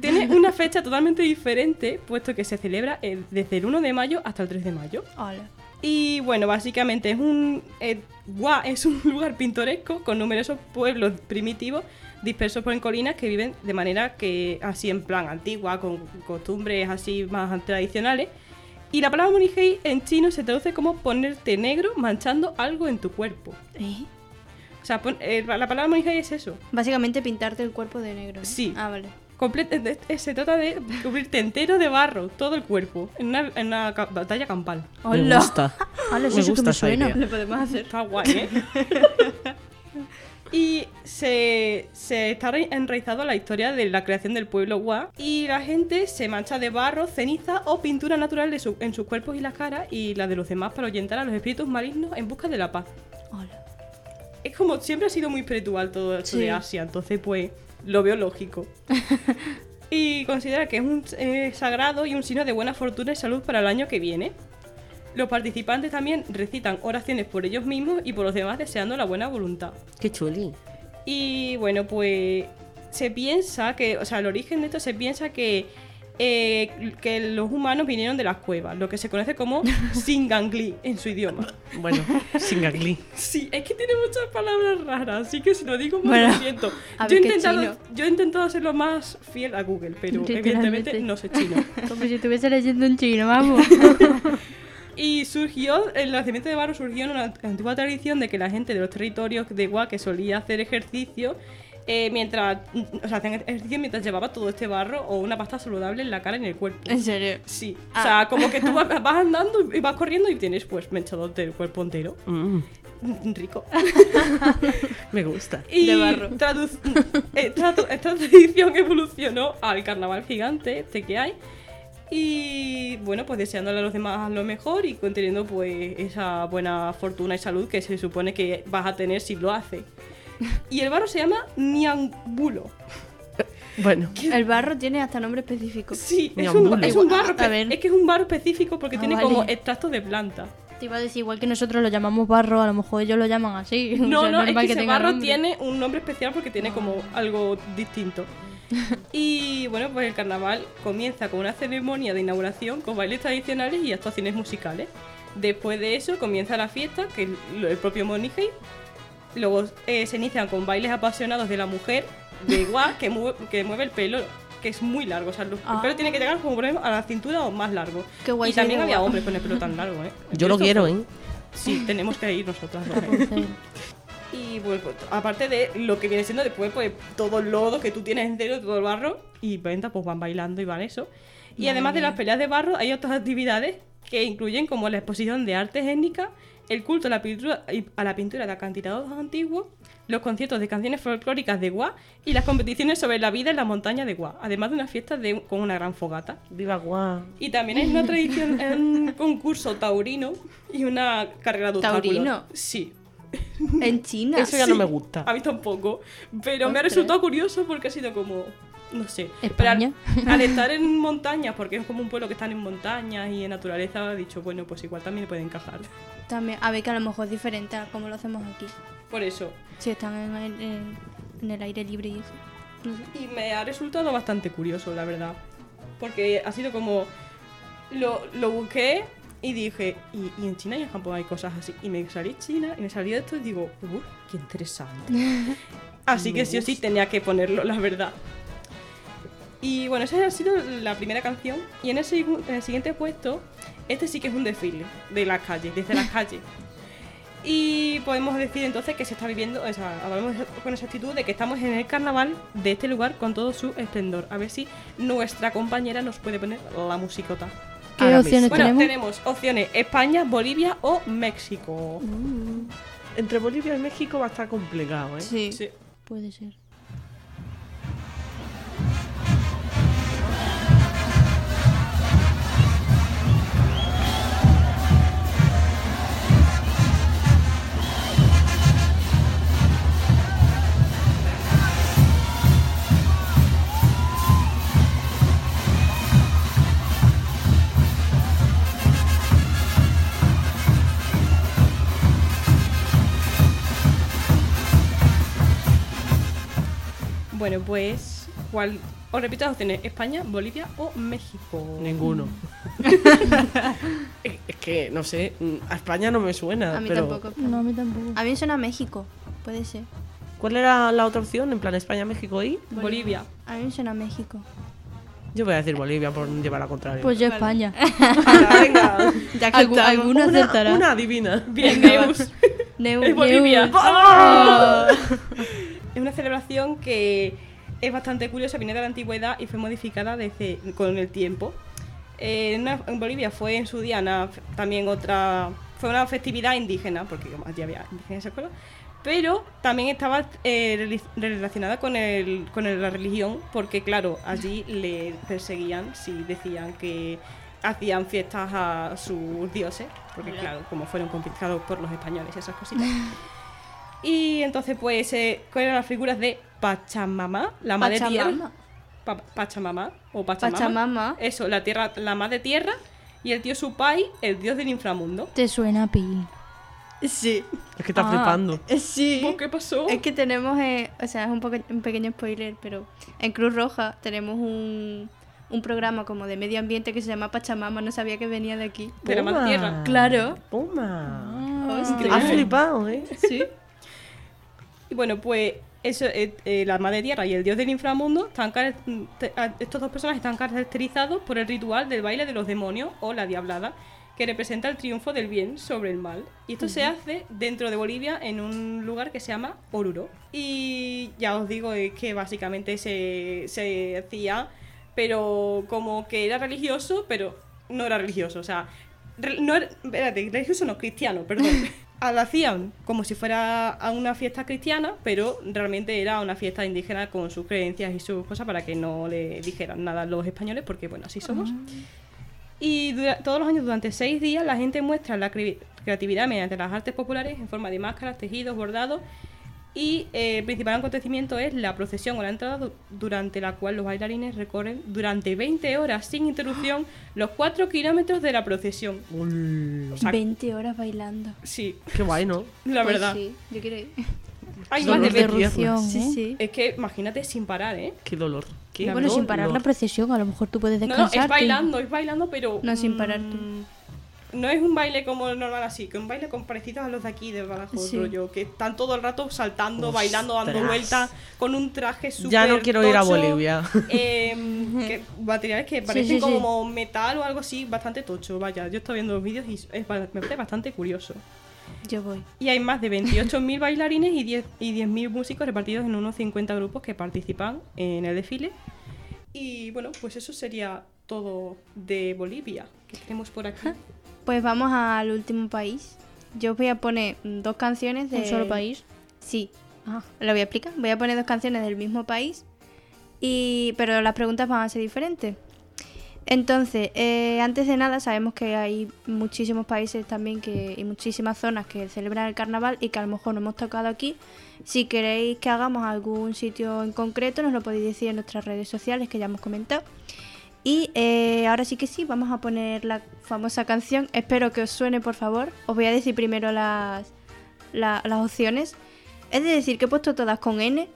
tiene, una fecha totalmente diferente, puesto que se celebra el- desde el 1 de mayo hasta el 3 de mayo. Hola. Y bueno, básicamente es un. eh, Gua es un lugar pintoresco con numerosos pueblos primitivos dispersos por en colinas que viven de manera que así en plan antigua, con costumbres así más tradicionales. Y la palabra monihei en chino se traduce como ponerte negro manchando algo en tu cuerpo. ¿Eh? O sea, pon- eh, la palabra monihei es eso. Básicamente pintarte el cuerpo de negro. Sí. Ah, vale. Comple- de- de- se trata de cubrirte entero de barro, todo el cuerpo, en una, en una ca- batalla campal. Me Hola. gusta. Hola, eso Me que gusta me esa suena. idea. Lo podemos hacer. Está guay, ¿eh? y se, se está enraizado la historia de la creación del pueblo Gua y la gente se mancha de barro, ceniza o pintura natural de su- en sus cuerpos y las caras y la de los demás para ahuyentar a los espíritus malignos en busca de la paz. Hola. Es como siempre ha sido muy espiritual todo esto Sí. de Asia, entonces pues lo veo lógico. y considera que es un eh, sagrado y un signo de buena fortuna y salud para el año que viene. Los participantes también recitan oraciones por ellos mismos y por los demás deseando la buena voluntad. Qué chuli. Y bueno, pues se piensa que, o sea, el origen de esto se piensa que, eh, que los humanos vinieron de las cuevas, lo que se conoce como Singangli en su idioma. Bueno, Singagli. Sí, es que tiene muchas palabras raras, así que si lo digo, Bueno, lo siento. Yo he, intentado, yo he intentado ser lo más fiel a Google, pero evidentemente no sé chino. Como si estuviese leyendo en chino, vamos. Y surgió, el nacimiento de barro surgió en una antigua tradición de que la gente de los territorios de Gua que solía hacer ejercicio, eh, mientras, o sea, hacían ejercicio mientras llevaba todo este barro o una pasta saludable en la cara y en el cuerpo. ¿En serio? Sí, o Ah. sea, como que tú vas, vas andando y vas corriendo y tienes pues mechador del cuerpo entero. Mm, Rico. me gusta. Y De barro. tradu- esta, esta tradición evolucionó al carnaval gigante este que hay. Y bueno, pues deseándole a los demás lo mejor y conteniendo pues esa buena fortuna y salud que se supone que vas a tener si lo haces. Y el barro se llama Niangulo. Bueno, El barro tiene hasta nombre específico. Sí, es un, Niambulo. es un barro. A ver. Es que es un barro específico porque Ah, tiene vale. como extractos de planta. Te iba a decir, igual que nosotros lo llamamos barro, a lo mejor ellos lo llaman así. O No, sea, no, es normal que ese tenga barro nombre. tiene un nombre especial porque tiene como algo distinto. Y bueno, pues el carnaval comienza con una ceremonia de inauguración con bailes tradicionales y actuaciones musicales. Después de eso comienza la fiesta, que es el propio Monihei. Luego eh, se inician con bailes apasionados de la mujer de igual que, mue- que mueve el pelo, que es muy largo. O sea, el Ah. pelo tiene que llegar como por ejemplo, a la cintura o más largo. Qué guay y también había hombres con el pelo tan largo, ¿eh? yo lo quiero, fue- ¿eh? Sí, tenemos que ir nosotras. Y pues, pues, aparte de lo que viene siendo después, pues todo el lodo que tú tienes entero, todo el barro, y venta, pues van bailando y van eso. Y además de las peleas de barro, hay otras actividades que incluyen como la exposición de artes étnicas, el culto a la pintura, a la pintura de acantilados antiguos, los conciertos de canciones folclóricas de Gua y las competiciones sobre la vida en la montaña de Gua, además de una fiesta de, con una gran fogata. Viva guau. Y también hay una tradición, un concurso taurino y una carrera de obstáculos. ¿Taurino? Sí. En China. Eso ya no me gusta. A mí tampoco. Pero me ha resultado curioso porque ha sido como. No sé. Pero España. al, al estar en montañas, porque es como un pueblo que están en montañas y en naturaleza, he dicho, bueno, pues igual también puede encajar. También, a ver que a lo mejor es diferente a como lo hacemos aquí. Por eso. Si están en el, en- en el aire libre y eso. No sé. Y me ha resultado bastante curioso, la verdad. Porque ha sido como. Lo, lo busqué y dije, y, y en China y en Japón hay cosas así. Y me salí China y me salió esto y digo, ¡uh, qué interesante! así que sí o sí tenía que ponerlo, la verdad. Y bueno, esa ha sido la primera canción. Y en el, en el siguiente puesto, este sí que es un desfile de las calles, desde las calles. Y podemos decir entonces que se está viviendo, o sea, hablamos con exactitud de que estamos en el carnaval de este lugar con todo su esplendor. A ver si nuestra compañera nos puede poner la musicota. ¿Qué Ahora opciones Bueno, tenemos? tenemos opciones España, Bolivia o México. Entre Bolivia y México va a estar complicado, ¿eh? Sí. Sí. Puede ser. Bueno, pues, ¿cuál? Os repito las opciones, España, Bolivia o México. Ninguno. es, es que, no sé, a España no me suena. A mí pero tampoco. No, a mí tampoco. A mí me suena a México. Puede ser. ¿Cuál era la otra opción? En plan España, México y. Bolivia. A mí me suena a México. Yo voy a decir Bolivia por llevar la contraria. Pues yo España. Venga, venga. Ya que Algu- estamos. alguno Una, acertará. una adivina. Bien, Neus. Neu- Es Bolivia. ¡Vamos! Es una celebración que es bastante curiosa, viene de la antigüedad y fue modificada desde, con el tiempo. Eh, en, una- en Bolivia fue en su día una- también otra. Fue una festividad indígena, porque allí había indígenas escuela, pero también estaba eh, relacionada con, el, con el- la religión, porque claro, allí le perseguían si decían que hacían fiestas a sus dioses, porque claro, como fueron conquistados por los españoles y esas cositas. Y entonces, pues, eh, ¿cuáles eran las figuras de Pachamama, la madre tierra? Pachamama. Pa- Pachamama o Pachamama. Pachamama. Eso, la tierra, la madre tierra y el tío Supai, el dios del inframundo. Te suena a Pi. Sí. Es que está Ah. flipando. Sí. ¿Vos ¿Qué pasó? Es que tenemos, eh, o sea, es un, poco, un pequeño spoiler, pero en Cruz Roja tenemos un, un programa como de medio ambiente que se llama Pachamama, no sabía que venía de aquí. De la tierra. Claro. Toma. Hostia. Has flipado, ¿eh? Sí. Y bueno, pues eso, eh, eh, la madre tierra y el dios del inframundo, están estos dos personajes están caracterizados por el ritual del baile de los demonios o la diablada, que representa el triunfo del bien sobre el mal. Y esto se hace dentro de Bolivia en un lugar que se llama Oruro. Y ya os digo es que básicamente se, se hacía, pero como que era religioso, pero no era religioso. O sea, no era, espérate, religioso no, cristiano, perdón. Lo hacían como si fuera a una fiesta cristiana, pero realmente era una fiesta indígena con sus creencias y sus cosas para que no le dijeran nada a los españoles, porque bueno, así somos. Y todos los años, durante seis días, la gente muestra la cre- creatividad mediante las artes populares en forma de máscaras, tejidos, bordados. Y eh, el principal acontecimiento es la procesión o la entrada, du- durante la cual los bailarines recorren durante 20 horas sin interrupción los 4 kilómetros de la procesión. O sea, 20 horas bailando. sí, Qué guay, ¿no? la Pues verdad. sí, yo quiero ir. Hay Dolor más de de 20. piernas. Interrupción, Sí, sí. Es que imagínate sin parar, ¿eh? Qué dolor. Qué Bueno, sin dolor. parar la procesión, a lo mejor tú puedes No, no, descansar. es bailando, es bailando, pero. No, sin parar tú. No es un baile como el normal así, que un baile con parecidos a los de aquí de Badajoz, Sí. rollo, que están todo el rato saltando, bailando, dando Ostras. vueltas, con un traje súper Ya no quiero ir a tocho, Bolivia. em, que- materiales que parecen sí, sí. como metal o algo así, bastante tocho, vaya. Yo estoy viendo los vídeos y es, me parece bastante curioso. Yo voy. Y hay más de 28.000 bailarines y 10 y 10.000 músicos repartidos en unos 50 grupos que participan en el desfile. Y bueno, pues eso sería todo de Bolivia que tenemos por aquí. Pues vamos al último país. Yo os voy a poner dos canciones de... ¿Un solo país? Sí. Ah. Lo voy a explicar. Voy a poner dos canciones del mismo país, y... pero las preguntas van a ser diferentes. Entonces, eh, antes de nada, sabemos que hay muchísimos países también que, y muchísimas zonas que celebran el carnaval y que a lo mejor no hemos tocado aquí. Si queréis que hagamos algún sitio en concreto, nos lo podéis decir en nuestras redes sociales que ya hemos comentado. Y eh, ahora sí que sí, vamos a poner la famosa canción. Espero que os suene, por favor. Os voy a decir primero las, la- las opciones. Es de decir que he puesto todas con N.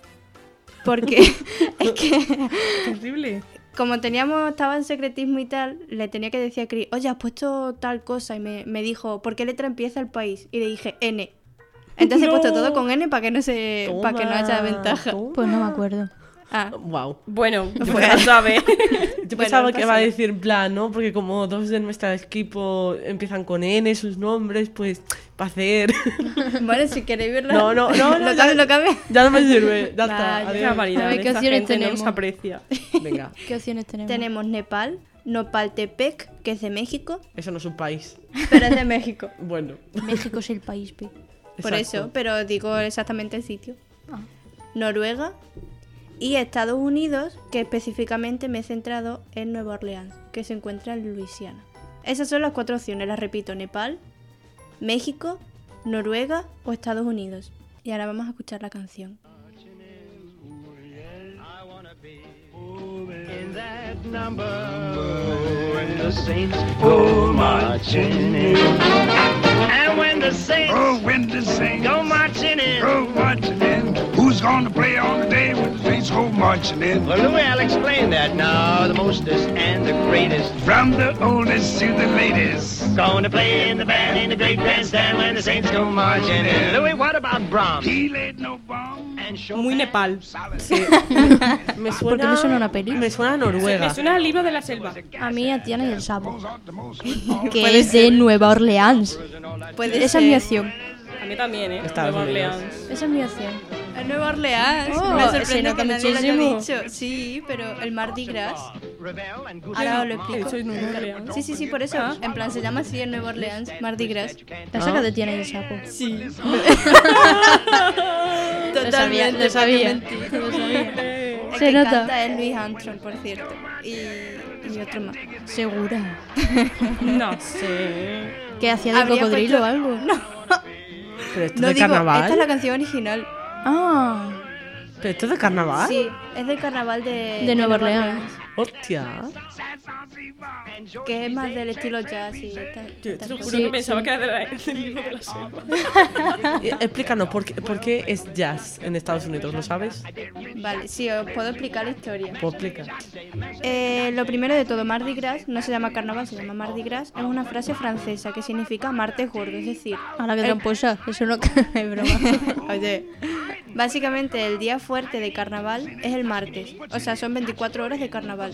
Porque es que Terrible. como teníamos, estaba en secretismo y tal, le tenía que decir a Chris, oye, has puesto tal cosa. Y me, me dijo, ¿por qué letra empieza el país? Y le dije, N. Entonces he puesto todo con N para que no se, para que no haya ventaja. toma. Pues no me acuerdo. Ah, Wow. Bueno, pues ya sabes. Yo pensaba no que iba a decir en plan, ¿no? Porque como dos de nuestro equipo empiezan con N, sus nombres, pues, para hacer. bueno, si queréis verlo. No, no, no, no, lo ya- lo cambio. ya no me sirve. Ya está. Qué adiós. barbaridad. A ver, ¿qué esta opciones no tenemos? nos aprecia. Venga, ¿Qué opciones tenemos? Tenemos Nepal, Nopaltepec, que es de México, eso no es un país. pero es de México. Bueno. México es el país, pe. Por eso, pero digo exactamente el sitio. Ah. Noruega y Estados Unidos, que específicamente me he centrado en Nueva Orleans, que se encuentra en Luisiana. Esas son las cuatro opciones, las repito, Nepal, México, Noruega o Estados Unidos. Y ahora vamos a escuchar la canción. Gonna play on the day when the saints go marching in? Well, Louis, I'll explain that now. The mostest and the greatest. From the oldest to the latest. Going to play in the band in the great grandstand when the saints go marching in. Louis, what about Brahms? He laid no bomb. And Muy Nepal. Sí. Me suena, ¿Por qué me suena una peli? Me suena a Noruega. Me suena al libro de la selva. A mí, a Tiana y el sapo. Que es de Nueva Orleans. Puede Esa es mi opción. A mí también, ¿eh? Estados Nueva Unidos. Orleans. Esa es mi opción. En Nueva Orleans. Oh, me nota que nadie lo haya dicho. Sí, pero el Mardi Gras. Ahora os lo explico. dicho Nueva Orleans. Sí, sí, sí, por eso. En plan, se llama así en Nueva Orleans, Mardi Gras. La saca de Tiana y el sapo. Sí. Lo sabía, lo sabía. Lo sabía. El Se que nota. canta es Luis Armstrong, por cierto. Y, y otro más. Segura. No sé. Que hacía de cocodrilo o algo. Pero esto No de digo, carnaval. esta es la canción original. Ah, Pero esto de carnaval. Sí, es del carnaval de, de Nueva Orleans. Hostia. Que es más del estilo jazz y esta- Yo te lo juro cosas. que pensaba que era de la- del libro de la selva. Explícanos, ¿por qué, ¿por qué es jazz en Estados Unidos? ¿Lo sabes? Vale, sí, os puedo explicar la historia. Pues explica. Eh, lo primero de todo, Mardi Gras no se llama carnaval, se llama Mardi Gras. Es una frase francesa que significa martes gordo, es decir, A la que el- tramposa. Eso no es broma. Oye, básicamente el día fuerte de carnaval es el martes, o sea, son 24 horas de carnaval.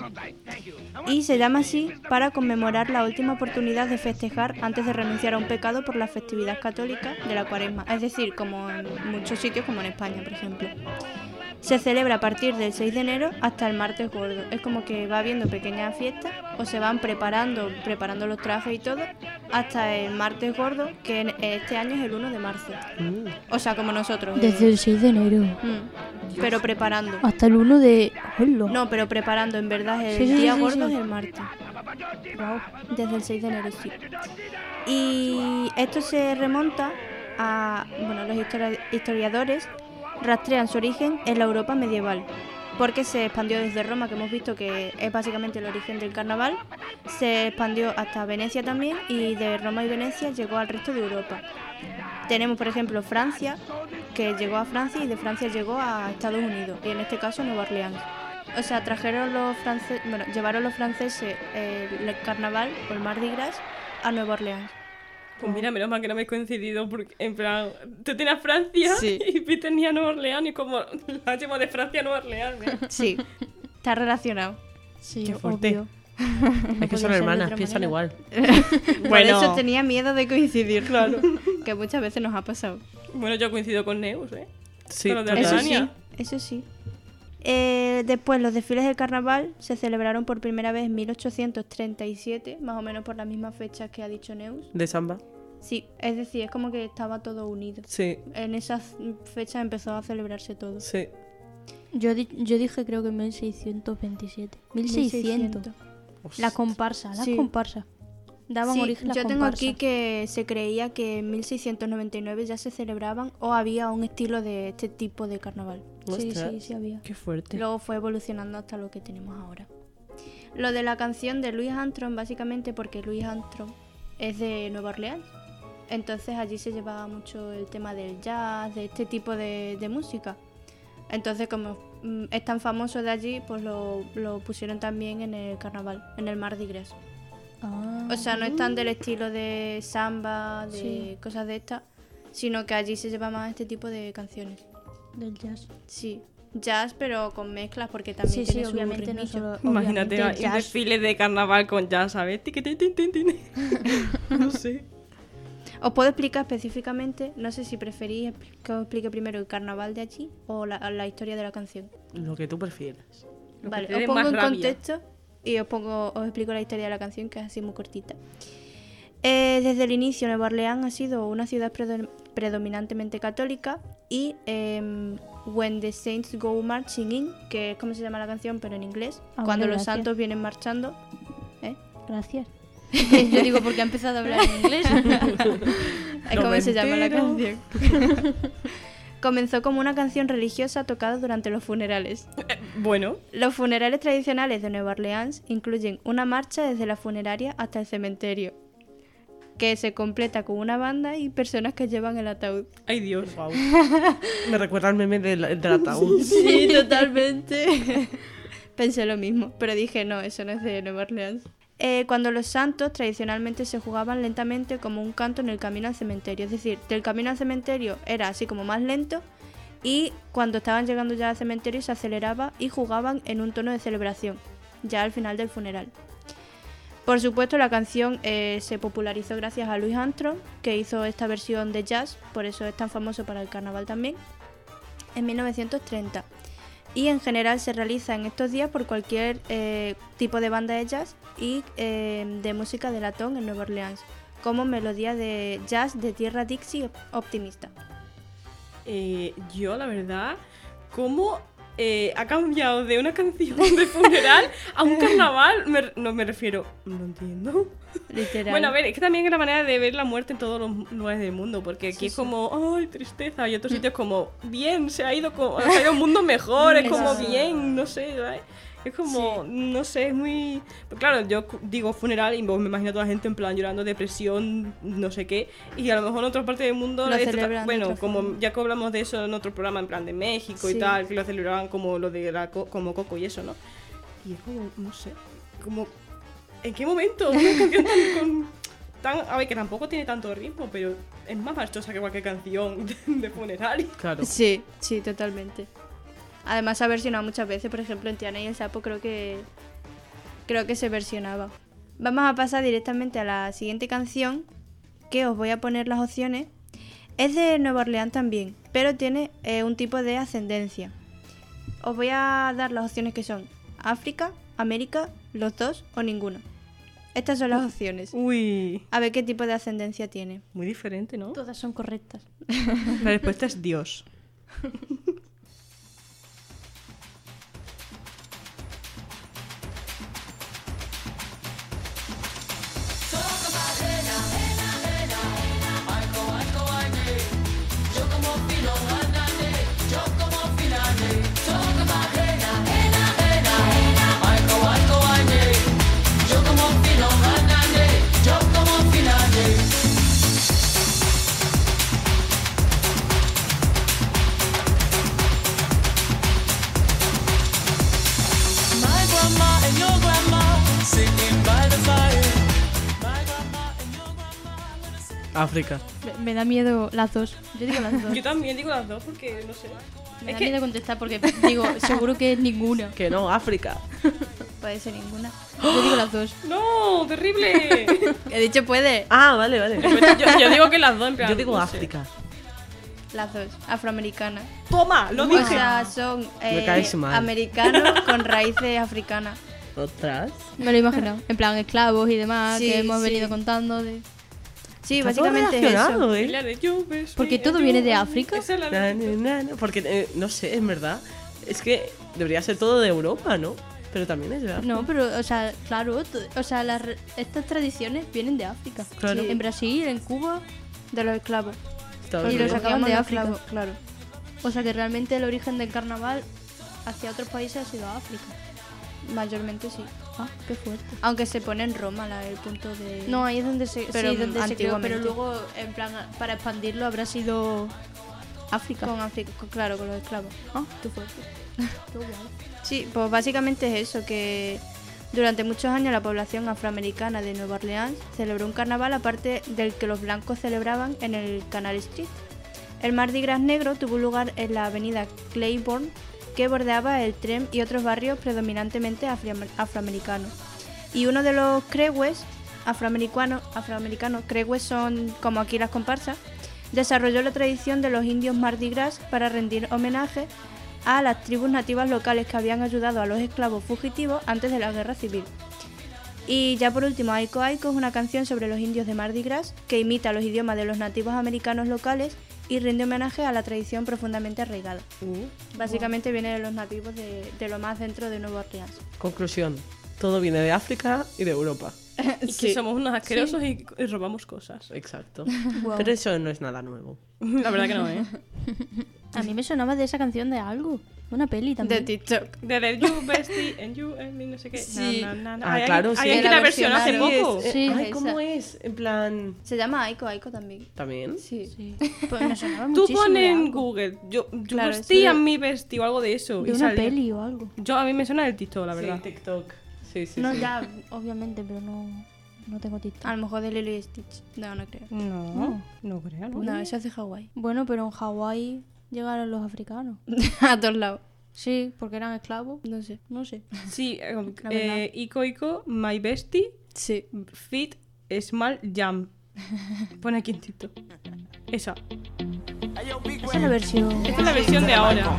Y se llama así para conmemorar la última oportunidad de festejar antes de renunciar a un pecado por la festividad católica de la cuaresma, es decir, como en muchos sitios, como en España, por ejemplo. Se celebra a partir del 6 de enero hasta el martes gordo. Es como que va habiendo pequeñas fiestas o se van preparando, preparando los trajes y todo, hasta el martes gordo, que en- este año es el 1 de marzo. O sea, como nosotros. eh, Desde el 6 de enero mm, pero preparando. hasta el 1 de. ¡Hola! No, pero preparando, en verdad, el Sí, sí, día sí, gordo sí. es el martes. Desde el 6 de enero, sí. Y esto se remonta a. Bueno, los histori- historiadores rastrean su origen en la Europa medieval. Porque se expandió desde Roma, que hemos visto que es básicamente el origen del carnaval, se expandió hasta Venecia también y de Roma y Venecia llegó al resto de Europa. Tenemos, por ejemplo, Francia, que llegó a Francia y de Francia llegó a Estados Unidos, y en este caso Nueva Orleans. O sea, trajeron los franceses, bueno, llevaron los franceses eh, el carnaval o el Mardi Gras a Nueva Orleans. Pues mira, menos mal que no habéis coincidido, porque en plan, tú tenías Francia Sí. y Pi tenía Nueva Orleans y como la llevo de Francia a Nueva Orleans. ¿eh? Sí, está relacionado. Sí, Qué fuerte. obvio. Es que son hermanas, piensan manera. igual. Por eso tenía miedo de coincidir, claro. que muchas veces nos ha pasado. Bueno, yo coincido con Neus, ¿eh? Sí, Con lo de. Eso sí, eso sí. Eh, después, los desfiles del carnaval se celebraron por primera vez en 1837, más o menos por las mismas fechas que ha dicho Neus. De samba. Sí, es decir, es como que estaba todo unido. Sí, En esas fechas empezó a celebrarse todo. sí. Yo, di- yo dije creo que 1627. 1600. 1600. La comparsa, la Sí. comparsa. Daban Sí, origen a yo tengo aquí comparsa. que se creía que en 1699 ya se celebraban o había un estilo de este tipo de carnaval. Sí, sí, sí había. Qué fuerte. Luego fue evolucionando hasta lo que tenemos ahora. Lo de la canción de Louis Armstrong, básicamente porque Louis Armstrong es de Nueva Orleans. Entonces allí se llevaba mucho el tema del jazz, de este tipo de, de música. Entonces como mm, es tan famoso de allí, pues lo, lo pusieron también en el carnaval, en el Mardi Gras. Ah, O sea, no es tan del estilo de samba, de Sí. cosas de estas, sino que allí se lleva más este tipo de canciones. Del jazz. Sí. jazz, pero con mezclas, porque también Sí, sí, su obviamente no solo. Imagínate obviamente, un desfile de carnaval con jazz, ¿sabes? No sé. Os puedo explicar específicamente, no sé si preferís que os explique primero el carnaval de allí o la, la historia de la canción. Lo que tú prefieras. Lo vale, os pongo en contexto y os pongo, os explico la historia de la canción, que es así muy cortita. Eh, desde el inicio, Nueva Orleans ha sido una ciudad predo- predominantemente católica y em, When the Saints Go Marching In, que es como se llama la canción, pero en inglés, Ah, cuando vale, los gracias. santos vienen marchando, ¿eh? Gracias. Yo digo porque ha empezado a hablar en inglés. es No como se llama la canción. Comenzó como una canción religiosa tocada durante los funerales. Bueno, Los funerales tradicionales de Nueva Orleans incluyen una marcha desde la funeraria hasta el cementerio, que se completa con una banda y personas que llevan el ataúd. ay Dios. Me recuerda al meme del, del ataúd. Sí, totalmente. Pensé lo mismo, pero dije, no, eso no es de Nueva Orleans. Eh, cuando los santos tradicionalmente se jugaban lentamente como un canto en el camino al cementerio. Es decir, del camino al cementerio era así como más lento y cuando estaban llegando ya al cementerio se aceleraba y jugaban en un tono de celebración, ya al final del funeral. Por supuesto, la canción eh, se popularizó gracias a Louis Armstrong, que hizo esta versión de jazz, por eso es tan famoso para el carnaval también, en 1930 y en general se realiza en estos días por cualquier eh, tipo de banda de jazz y eh, de música de latón en Nueva Orleans, como melodía de jazz de tierra Dixie op- optimista. Yo, la verdad, ¿cómo eh, ha cambiado de una canción de funeral a un carnaval? Me- no me refiero, no entiendo. Literal. Bueno, a ver, es que también es la manera de ver la muerte en todos los lugares del mundo, porque aquí es como, ay, tristeza, y otros sitios como, bien, se ha ido, como, se ha ido un mundo mejor, es como, bien, no sé, ¿sabes? Es como, no sé, es muy... Pero claro, yo digo funeral y vos me imagino a toda la gente en plan llorando, depresión, no sé qué, y a lo mejor en otras partes del mundo... Lo bueno, otra como forma. ya que hablamos de eso en otro programa, en plan de México y Sí. tal, que lo celebraban como lo de la co- como Coco y eso, ¿no? Y es como, no sé, como... ¿En qué momento una canción tan, con, tan... A ver, que tampoco tiene tanto ritmo, pero es más marchosa que cualquier canción de, de funeral. Claro. Sí, sí, totalmente. Además se ha versionado muchas veces, por ejemplo en Tiana y el Sapo creo que creo que se versionaba. Vamos a pasar directamente a la siguiente canción, que os voy a poner las opciones. Es de Nueva Orleans también, pero tiene eh, un tipo de ascendencia. Os voy a dar las opciones que son África, América, los dos o ninguno. Estas son las opciones. Uy, A ver qué tipo de ascendencia tiene. muy diferente, ¿no? Todas son correctas. La respuesta es Dios. África. Me, me da miedo las dos. Yo digo las dos. Yo también digo las dos porque, no sé. Me Es da que- miedo contestar porque digo, seguro que es ninguna. Que no, África. Puede ser ninguna. Yo digo las dos. ¡No! ¡Terrible! He dicho puede. Ah, vale, vale. yo, yo digo que las dos, en plan. Yo digo no sé. África. Las dos, afroamericanas. ¡Toma! ¡Lo O dije! sea, son eh, americanos con raíces africanas. ¿Otras? Me lo he imaginado. En plan, esclavos y demás Sí, que hemos sí. venido contando. De... Sí, Está todo básicamente es eso. ¿eh? La de lluvias, Porque todo viene de. África. Esa la Na, na, na, Porque, eh, no sé, en verdad. Es que debería ser todo de Europa, ¿no? Pero también es de África. No, pero, o sea, claro, o sea, las estas tradiciones vienen de África. Claro. Sí, En Brasil, en Cuba, De los esclavos. Estados Y los sacaban de África. claro. o sea que realmente el origen del carnaval hacia otros países ha sido África. Mayormente sí. Ah, qué fuerte. Aunque se pone en Roma la- el punto de. No, ahí es donde se, Pero sí, donde se creó, pero luego, en plan, para expandirlo habrá sido África. Con África, con- claro, con los esclavos. Ah, qué fuerte. Qué guay. Sí, pues básicamente es eso, que durante muchos años la población afroamericana de Nueva Orleans celebró un carnaval aparte del que los blancos celebraban en el Canal Street. El Mardi Gras negro tuvo lugar en la avenida Claiborne que bordeaba el tren y otros barrios predominantemente afroamericanos. Y uno de los crewes afroamericanos, afroamericanos, crewes son como aquí las comparsas, desarrolló la tradición de los indios Mardi Gras para rendir homenaje a las tribus nativas locales que habían ayudado a los esclavos fugitivos antes de la guerra civil. Y ya por último, Aiko Aiko es una canción sobre los indios de Mardi Gras que imita los idiomas de los nativos americanos locales y rinde homenaje a la tradición profundamente arraigada. Básicamente viene de los nativos de, de lo más dentro de Nueva Orleans. Conclusión. Todo viene de África y de Europa. Y que somos unos asquerosos y, y robamos cosas. Exacto. Guau. Pero eso no es nada nuevo. La verdad que no, ¿eh? A mí me sonaba de esa canción de algo. Una peli también. TikTok. Desde You Bestie and You and Me, no sé qué. Sí. Na, na, na, na. Ah, Hay claro, sí. hay alguien que La versionó hace versionaron. poco. Sí, ay, esa. ¿cómo es? En plan... Se llama Aiko Aiko también. ¿También? Sí. Sí. Pues me sonaba Tú muchísimo pon de en algo. Google, yo, yo Claro, vestí eso a de- mi vestido o algo de eso. De y una sale. peli o algo. Yo a mí me suena el TikTok, la verdad. Sí, TikTok. Sí, sí, no, sí. ya, obviamente, pero no, no tengo TikTok. A lo mejor de Lilo y Stitch. No, no creo. No, no creo, ¿no? No, eso es de Hawái. Bueno, pero en Hawái llegaron los africanos. a todos lados. Sí, porque eran esclavos. No sé. No sé. Sí, eh, eh, Ico Ico, My Bestie, Sí. Fit, Small Jam. Pone aquí en TikTok. Esa. Esa es la versión. Esta es la versión de ahora.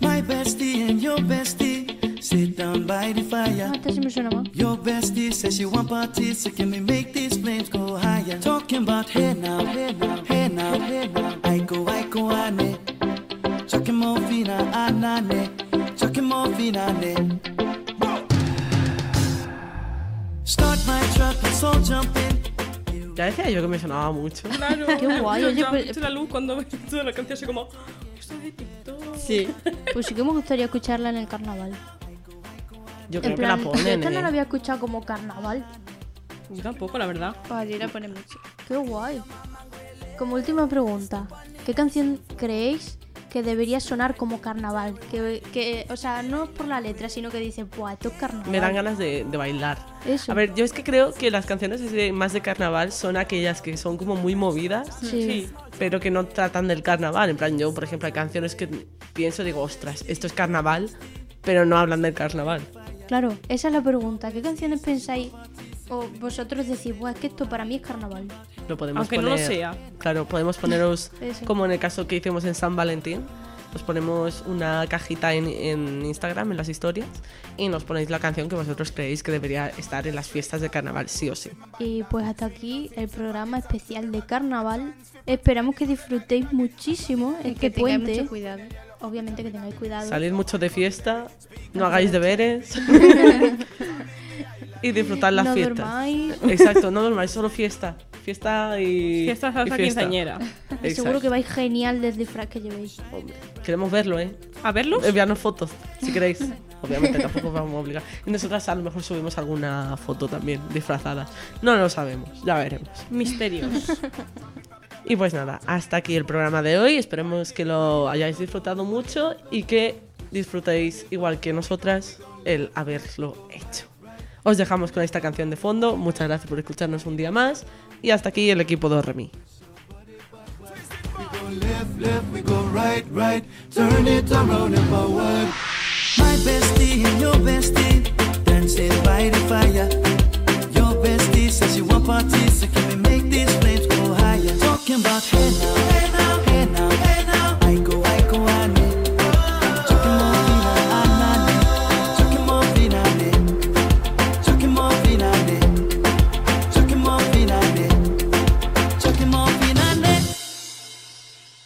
My bestie and your bestie sit down by the Ah, fire. me suena más. Your bestie says she want parties, so can we make these flames go higher? Talking about hey now, hey now, hey now, hey now. I go, I go, ane. Chucking morphine, anane. Chucking morphine, ane. Start my truck, let's all jump in. Ya decía yo que me sonaba mucho. Claro. Qué guay, Yo, oye, yo pues- la luz cuando visto la canción así como... Esto es de TikTok. Sí. Pues sí que me gustaría escucharla en el carnaval. Yo creo En que plan, la yo ponen, esta no ¿eh? la había escuchado como carnaval. Yo tampoco, la verdad. Pues allí la pone mucho. Qué guay. Como última pregunta, ¿qué canción creéis que debería sonar como carnaval? Que, que, o sea, no por la letra, sino que dice, ¡buah, esto es carnaval! Me dan ganas de, de bailar. Eso. A ver, yo es que creo que las canciones más de carnaval son aquellas que son como muy movidas, Sí. pero que no tratan del carnaval. En plan, yo, por ejemplo, hay canciones que pienso, digo, ostras, esto es carnaval, pero no hablan del carnaval. Claro, esa es la pregunta. ¿Qué canciones pensáis o vosotros decís, Buah, es que esto para mí es carnaval? Lo podemos Aunque no lo sea. Claro, podemos poneros, como en el caso que hicimos en San Valentín, os ponemos una cajita en, en Instagram, en las historias, y nos ponéis la canción que vosotros creéis que debería estar en las fiestas de carnaval, sí o sí. Y pues hasta aquí el programa especial de carnaval. Esperamos que disfrutéis muchísimo Y este que tengáis puente. mucho cuidado. Obviamente que tengáis cuidado. Salid mucho de fiesta, no hagáis deberes y disfrutad las no fiestas. dormáis. Exacto, no dormáis, solo fiesta. Fiesta y. Fiesta y salsa fiesta. quinceañera. Exacto. Seguro que vais genial del disfraz que llevéis. Hombre, Queremos verlo, ¿eh? ¿A verlos? Enviarnos fotos, si queréis. Obviamente tampoco os vamos a obligar. Y nosotras a lo mejor subimos alguna foto también disfrazada. No lo sabemos, ya veremos. Misterios. Y pues nada, hasta aquí el programa de hoy. Esperemos que lo hayáis disfrutado mucho y que disfrutéis igual que nosotras el haberlo hecho. Os dejamos con esta canción de fondo. Muchas gracias por escucharnos un día más. Y hasta aquí el equipo de Remy. can buy hair now. Hey now.